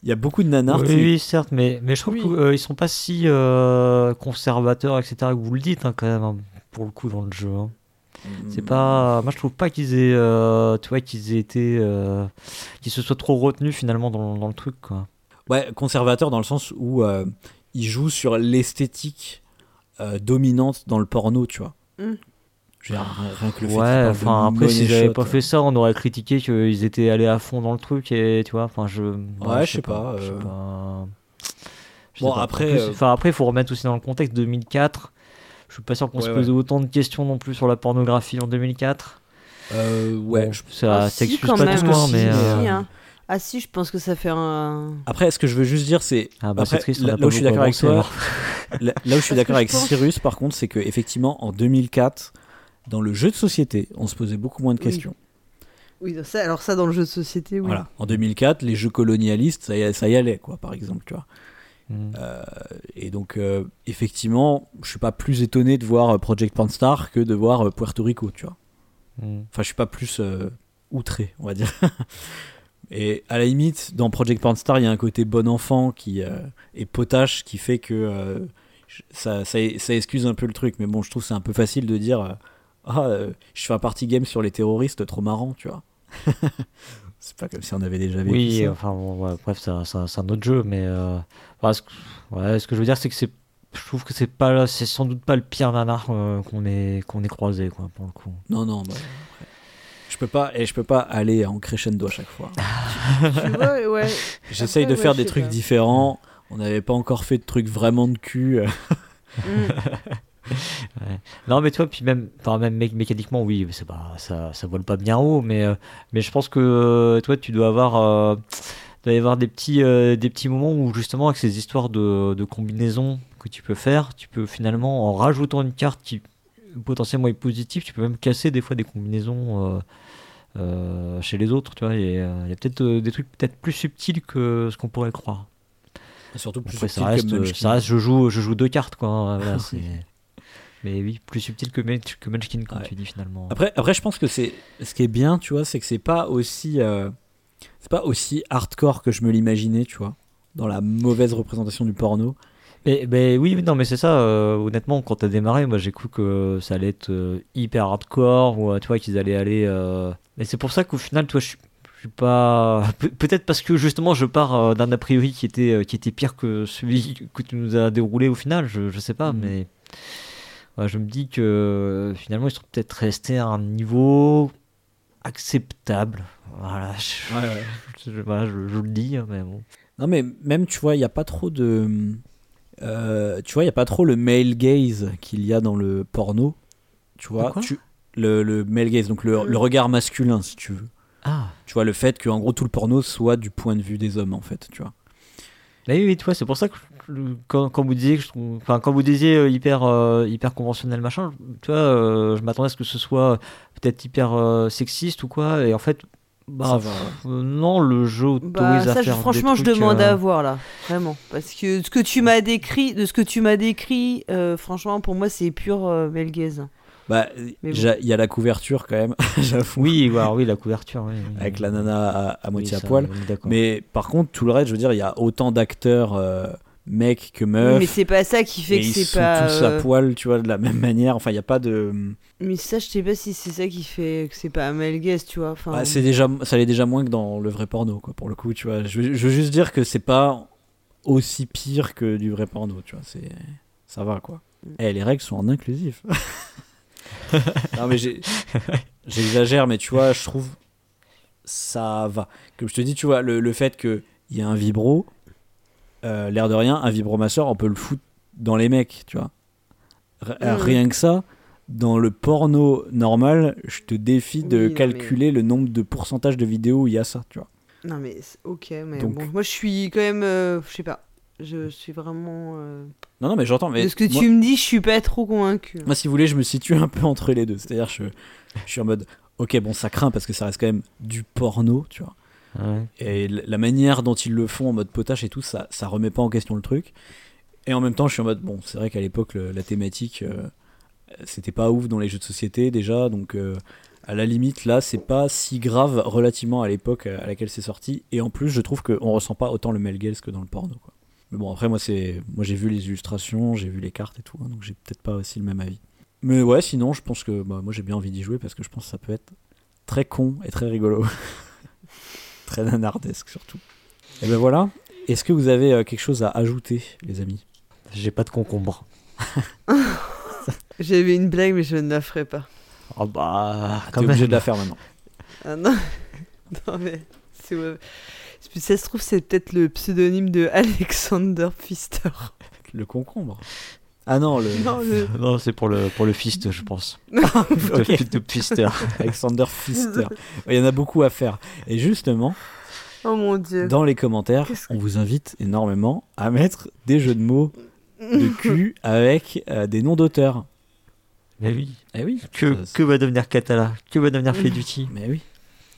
Il y a beaucoup de nanars Oui, qui. oui, certes, mais, mais je trouve Oui. qu'ils sont pas si euh, conservateurs, etc., que vous le dites, hein, quand même, hein, pour le coup, dans le jeu. hein. C'est Mm. pas. Moi, je trouve pas qu'ils aient. euh, tu vois, qu'ils aient été. euh, qu'ils se soient trop retenus, finalement, dans, dans le truc, quoi. Ouais, conservateur dans le sens où euh, il joue sur l'esthétique euh, dominante dans le porno, tu vois. Mm. Rien- que le fait Ouais, enfin, après, avaient shot, pas euh, fait ça, on aurait critiqué qu'ils étaient allés à fond dans le truc, et tu vois, enfin, je. Ouais, je sais pas, euh. Je Bon, sais après, euh, Enfin, après, il faut remettre aussi dans le contexte 2004. Je suis pas sûr qu'on Ouais, se ouais. posait autant de questions non plus sur la pornographie en 2004. euh, ouais, Bon, je- ça Ah, si, s'excuse quand pas même. tout Si, mais. euh, Si, hein. Ah si, je pense que ça fait un... Après, ce que je veux juste dire, c'est. Ah bah triste, on là, où je suis d'accord avec toi. Là, là où je suis d'accord avec pense- Cyrus, par contre, c'est que effectivement, en 2004, dans le jeu de société, on se posait beaucoup moins de questions. Oui, ça, alors ça, dans le jeu de société, oui. Voilà. En 2004, les jeux colonialistes, ça y, ça y allait, quoi, par exemple, tu vois. Mm. Et donc, euh, effectivement, je suis pas plus étonné de voir euh, Project Panstar que de voir euh, Puerto Rico, tu vois. Mm. Enfin, je suis pas plus euh, outré, on va dire. Et à la limite, dans Project Pornstar, il y a un côté bon enfant qui euh, est potache qui fait que euh, ça, ça, ça excuse un peu le truc. Mais bon, je trouve que c'est un peu facile de dire euh, Ah, je fais un party game sur les terroristes, trop marrant, tu vois. c'est pas comme si on avait déjà vécu Oui, ça. enfin bon, ouais, bref, c'est un autre jeu, mais euh, ce, que, ouais, ce que je veux dire, c'est que c'est, je trouve que c'est pas, c'est sans doute pas le pire nanar euh, qu'on ait, qu'on ait croisé, quoi, pour le coup. Non, non, bah. Je peux pas, et je peux pas aller en crescendo à chaque fois. Ouais. J'essaye de faire des trucs pas. différents. On n'avait pas encore fait de trucs vraiment de cul. euh. Mm. Non, mais toi, puis même, enfin, même mé- mécaniquement, oui, c'est pas, ça, ça vole pas bien haut, mais, euh, mais je pense que euh, toi, tu dois avoir, euh, doit y avoir des petits, euh, des petits moments où justement, avec ces histoires de, de combinaisons que tu peux faire, tu peux finalement, en rajoutant une carte qui potentiellement est positive, tu peux même casser des fois des combinaisons. Euh, chez les autres, tu vois, il y a peut-être euh, des trucs peut-être plus subtils que ce qu'on pourrait croire. Surtout plus Après, subtil ça que reste, euh, Munchkin. ça reste, je joue, je joue deux cartes, quoi. hein, voilà, Mais oui, plus subtil que, Munch- que Munchkin, comme Ouais. tu dis finalement. Après, après, je pense que c'est ce qui est bien, tu vois, c'est que c'est pas aussi, euh, c'est pas aussi hardcore que je me l'imaginais, tu vois, dans la mauvaise représentation du porno. Mais, mais oui, non, mais c'est ça. euh, honnêtement, quand t'as démarré, moi j'ai cru que ça allait être euh, hyper hardcore ou euh, tu vois qu'ils allaient aller. euh, Mais c'est pour ça qu'au final, toi, je suis, pas. Pe- Peut-être parce que justement, je pars d'un a priori qui était qui était pire que celui que tu nous as déroulé au final. Je, je sais pas, Mhm. mais ouais, je me dis que finalement, ils sont peut-être restés à un niveau acceptable. Voilà, je, Ouais, ouais. je- voilà, je- je le dis, hein, mais bon. Non, mais même, tu vois, il n'y a pas trop de. Euh, tu vois, il n'y a pas trop le male gaze qu'il y a dans le porno. Tu vois, quoi tu, le, le male gaze, donc le, le regard masculin, si tu veux. Ah, Tu vois, le fait que, en gros, tout le porno soit du point de vue des hommes, en fait, tu vois. Bah oui, oui, tu vois, c'est pour ça que quand, quand vous disiez, que je trouve- enfin, quand vous disiez euh, hyper, euh, hyper conventionnel machin, tu vois, euh, je m'attendais à ce que ce soit peut-être hyper euh, sexiste ou quoi, et en fait, bah, pff, euh, non, le jeu autorise Bah, à ça, je- faire. des franchement, je demande euh, à voir là, vraiment, parce que ce que tu m'as décrit, de ce que tu m'as décrit, euh, franchement, pour moi, c'est pur euh, gaze. Bah, bon. il y a la couverture quand même, j'avoue. Oui, ouais, oui, la couverture, oui, oui. Avec la nana à, à Oui, moitié à poil. Mais par contre, tout le reste, je veux dire, il y a autant d'acteurs euh, mecs que meufs. mais c'est pas ça qui fait que ils c'est sont pas. tous euh, à poil, tu vois, de la même manière. Enfin, il n'y a pas de. Mais ça, je sais pas si c'est ça qui fait que c'est pas male gaze, tu vois. Enfin, Bah, c'est déjà, ça l'est déjà moins que dans le vrai porno, quoi. Pour le coup, tu vois. Je, veux- je veux juste dire que c'est pas aussi pire que du vrai porno, tu vois. C'est, ça va, quoi. Mm. Eh, les règles sont en inclusif. non, mais j'exagère, mais tu vois, je trouve ça va. Comme je te dis, tu vois, le, le fait qu'il y a un vibro, euh, l'air de rien, un vibromasseur, on peut le foutre dans les mecs, tu vois. R- Mm. Rien que ça, dans le porno normal, je te défie de Oui, non, mais- calculer le nombre de pourcentage de vidéos où il y a ça, tu vois. Non, mais ok, mais Donc- bon, moi, je suis quand même, euh, je sais pas, je suis vraiment. euh, Non, non, mais j'entends. Mais de ce que moi, tu me dis, je suis pas trop convaincu. moi, si vous voulez, je me situe un peu entre les deux. C'est-à-dire, je, je suis en mode, ok, bon, ça craint parce que ça reste quand même du porno, tu vois. Et la manière dont ils le font en mode potache et tout, ça, ça remet pas en question le truc. Et en même temps, je suis en mode, bon, c'est vrai qu'à l'époque, la thématique, euh, c'était pas ouf dans les jeux de société déjà. Donc, euh, à la limite, là, c'est pas si grave relativement à l'époque à laquelle c'est sorti. Et en plus, je trouve qu'on ressent pas autant le male gaze que dans le porno, quoi. Mais bon, après, moi, moi j'ai vu les illustrations, j'ai vu les cartes et tout, hein, donc j'ai peut-être pas aussi le même avis. Mais ouais, sinon, je pense que bah, moi j'ai bien envie d'y jouer parce que je pense que ça peut être très con et très rigolo. très nanardesque surtout. Et ben voilà. Est-ce que vous avez euh, quelque chose à ajouter, les amis? J'ai pas de concombre. J'avais une blague, mais je ne la ferai pas. Oh bah, T'es quand obligé même. de la faire maintenant. Ah non, non mais c'est. Si Ça se trouve, c'est peut-être le pseudonyme de Alexander Pfister. Le concombre. Ah non, le Non, le- Non, c'est pour le, pour le fist, je pense. Ok. Le fist de Pfister. Alexander Pfister. Il y en a beaucoup à faire. Et justement, Oh mon dieu. dans les commentaires, on vous invite énormément à mettre des jeux de mots de cul avec euh, des noms d'auteurs. Mais oui. Eh oui. Que, Ça, c'est- que va devenir Catala Que va devenir Feduti Mais oui.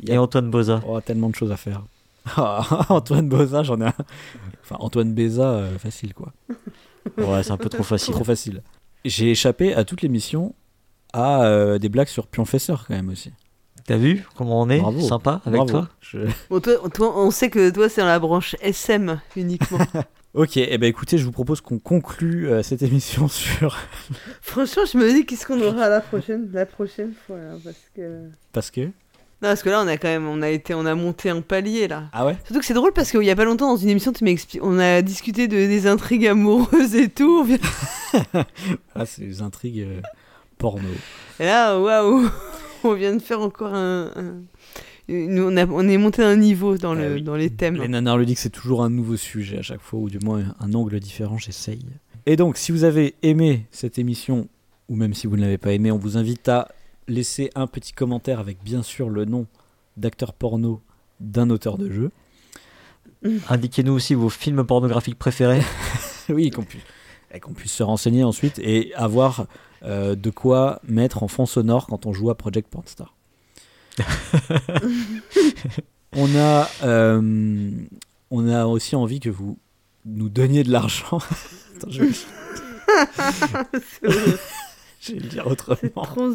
Il y Et Antoine Boza oh, tellement de choses à faire. Ah, Antoine Boza, j'en ai un. Enfin, Antoine Béza, euh, facile quoi. Ouais, c'est un peu trop facile. trop facile. J'ai échappé à toute l'émission à euh, des blagues sur Pionfesseur quand même aussi. T'as vu comment on est Bravo. Sympa avec Bravo. toi Je- Bon, toi, toi, on sait que toi, c'est dans la branche SM uniquement. Ok, et ben écoutez, je vous propose qu'on conclue euh, cette émission sur. Franchement, je me dis qu'est-ce qu'on aura la prochaine, la prochaine fois, là, parce que. Parce que. Non, parce que là, on a quand même, on a été, on a monté un palier là. Ah ouais? Surtout que c'est drôle parce qu'il y a pas longtemps dans une émission, tu m'expliques, on a discuté de, des intrigues amoureuses et tout. vient- Ah, c'est des intrigues euh, porno. Et là, waouh, on vient de faire encore un. on, a, on est monté un niveau dans, le, oui. dans les thèmes. Les nanars ludiques, c'est toujours un nouveau sujet à chaque fois, ou du moins un angle différent, j'essaye. Et donc, si vous avez aimé cette émission, ou même si vous ne l'avez pas aimé, on vous invite à laisser un petit commentaire avec bien sûr le nom d'acteur porno d'un auteur de jeu. Indiquez-nous aussi vos films pornographiques préférés. oui, qu'on puisse, et qu'on puisse se renseigner ensuite et avoir euh, de quoi mettre en fond sonore quand on joue à Project Pornstar. on, a, euh, on a aussi envie que vous nous donniez de l'argent. Vais le dire Cette, autrement. trans-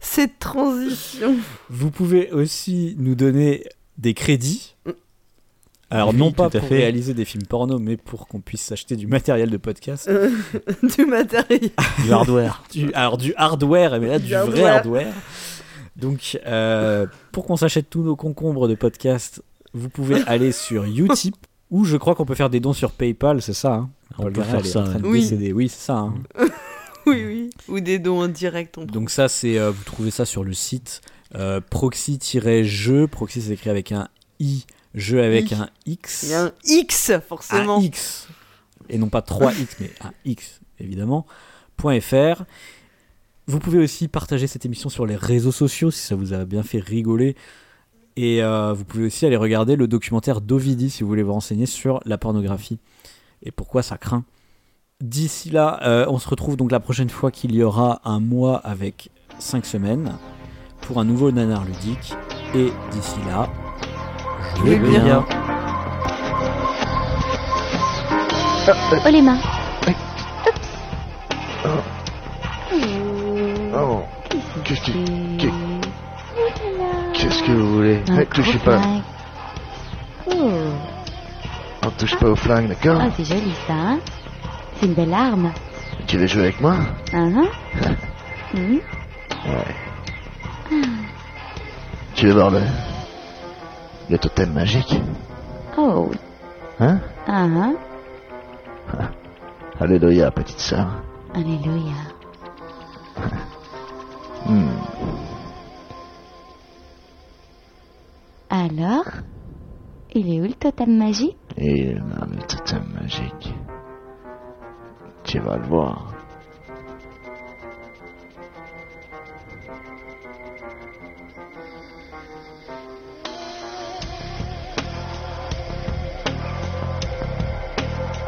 cette transition. Vous pouvez aussi nous donner des crédits. Alors Oui, non pas pour fait. réaliser des films porno, mais pour qu'on puisse s'acheter du matériel de podcast. euh, du matériel. du hardware. du, alors du hardware, mais là du, Du vrai hardware. Donc euh, pour qu'on s'achète tous nos concombres de podcast, vous pouvez aller sur Utip ou je crois qu'on peut faire des dons sur PayPal, c'est ça hein? On peut faire ça, ouais. Oui, c'est ça. hein. Oui, oui. Ou des dons en direct. On Donc ça, c'est euh, vous trouvez ça sur le site Euh, proxy-jeu, proxy c'est écrit avec un i, jeu avec I. un x. Il y a un X, forcément. un X, et non pas 3X, mais un X, évidemment, .fr. Vous pouvez aussi partager cette émission sur les réseaux sociaux si ça vous a bien fait rigoler. Et euh, vous pouvez aussi aller regarder le documentaire d'Ovidi si vous voulez vous renseigner sur la pornographie et pourquoi ça craint. D'ici là, euh, on se retrouve donc la prochaine fois qu'il y aura un mois avec 5 semaines pour un nouveau nanar ludique. Et d'ici là, jouez bien. bien. Oh les mains. Oh, qu'est-ce que, Oh qu'est-ce que vous voulez Ne touchez gros pas. Oh, On touche pas au flingue, d'accord oh c'est joli ça, hein C'est une belle arme. Tu veux jouer avec moi hein Mhm. Ouais. Tu veux voir le... le totem magique Oh, Hein ah hein Alléluia, petite sœur. Alléluia. Hmm. Alors Il est où le totem magique? Et là, le totem magique. Tu vas le voir.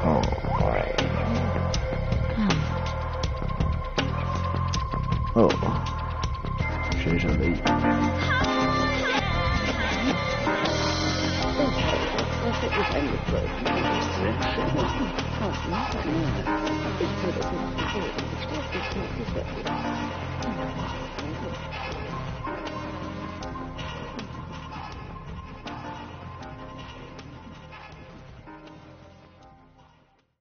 Oh, ouais. Oh, j'ai jamais eu. Oh,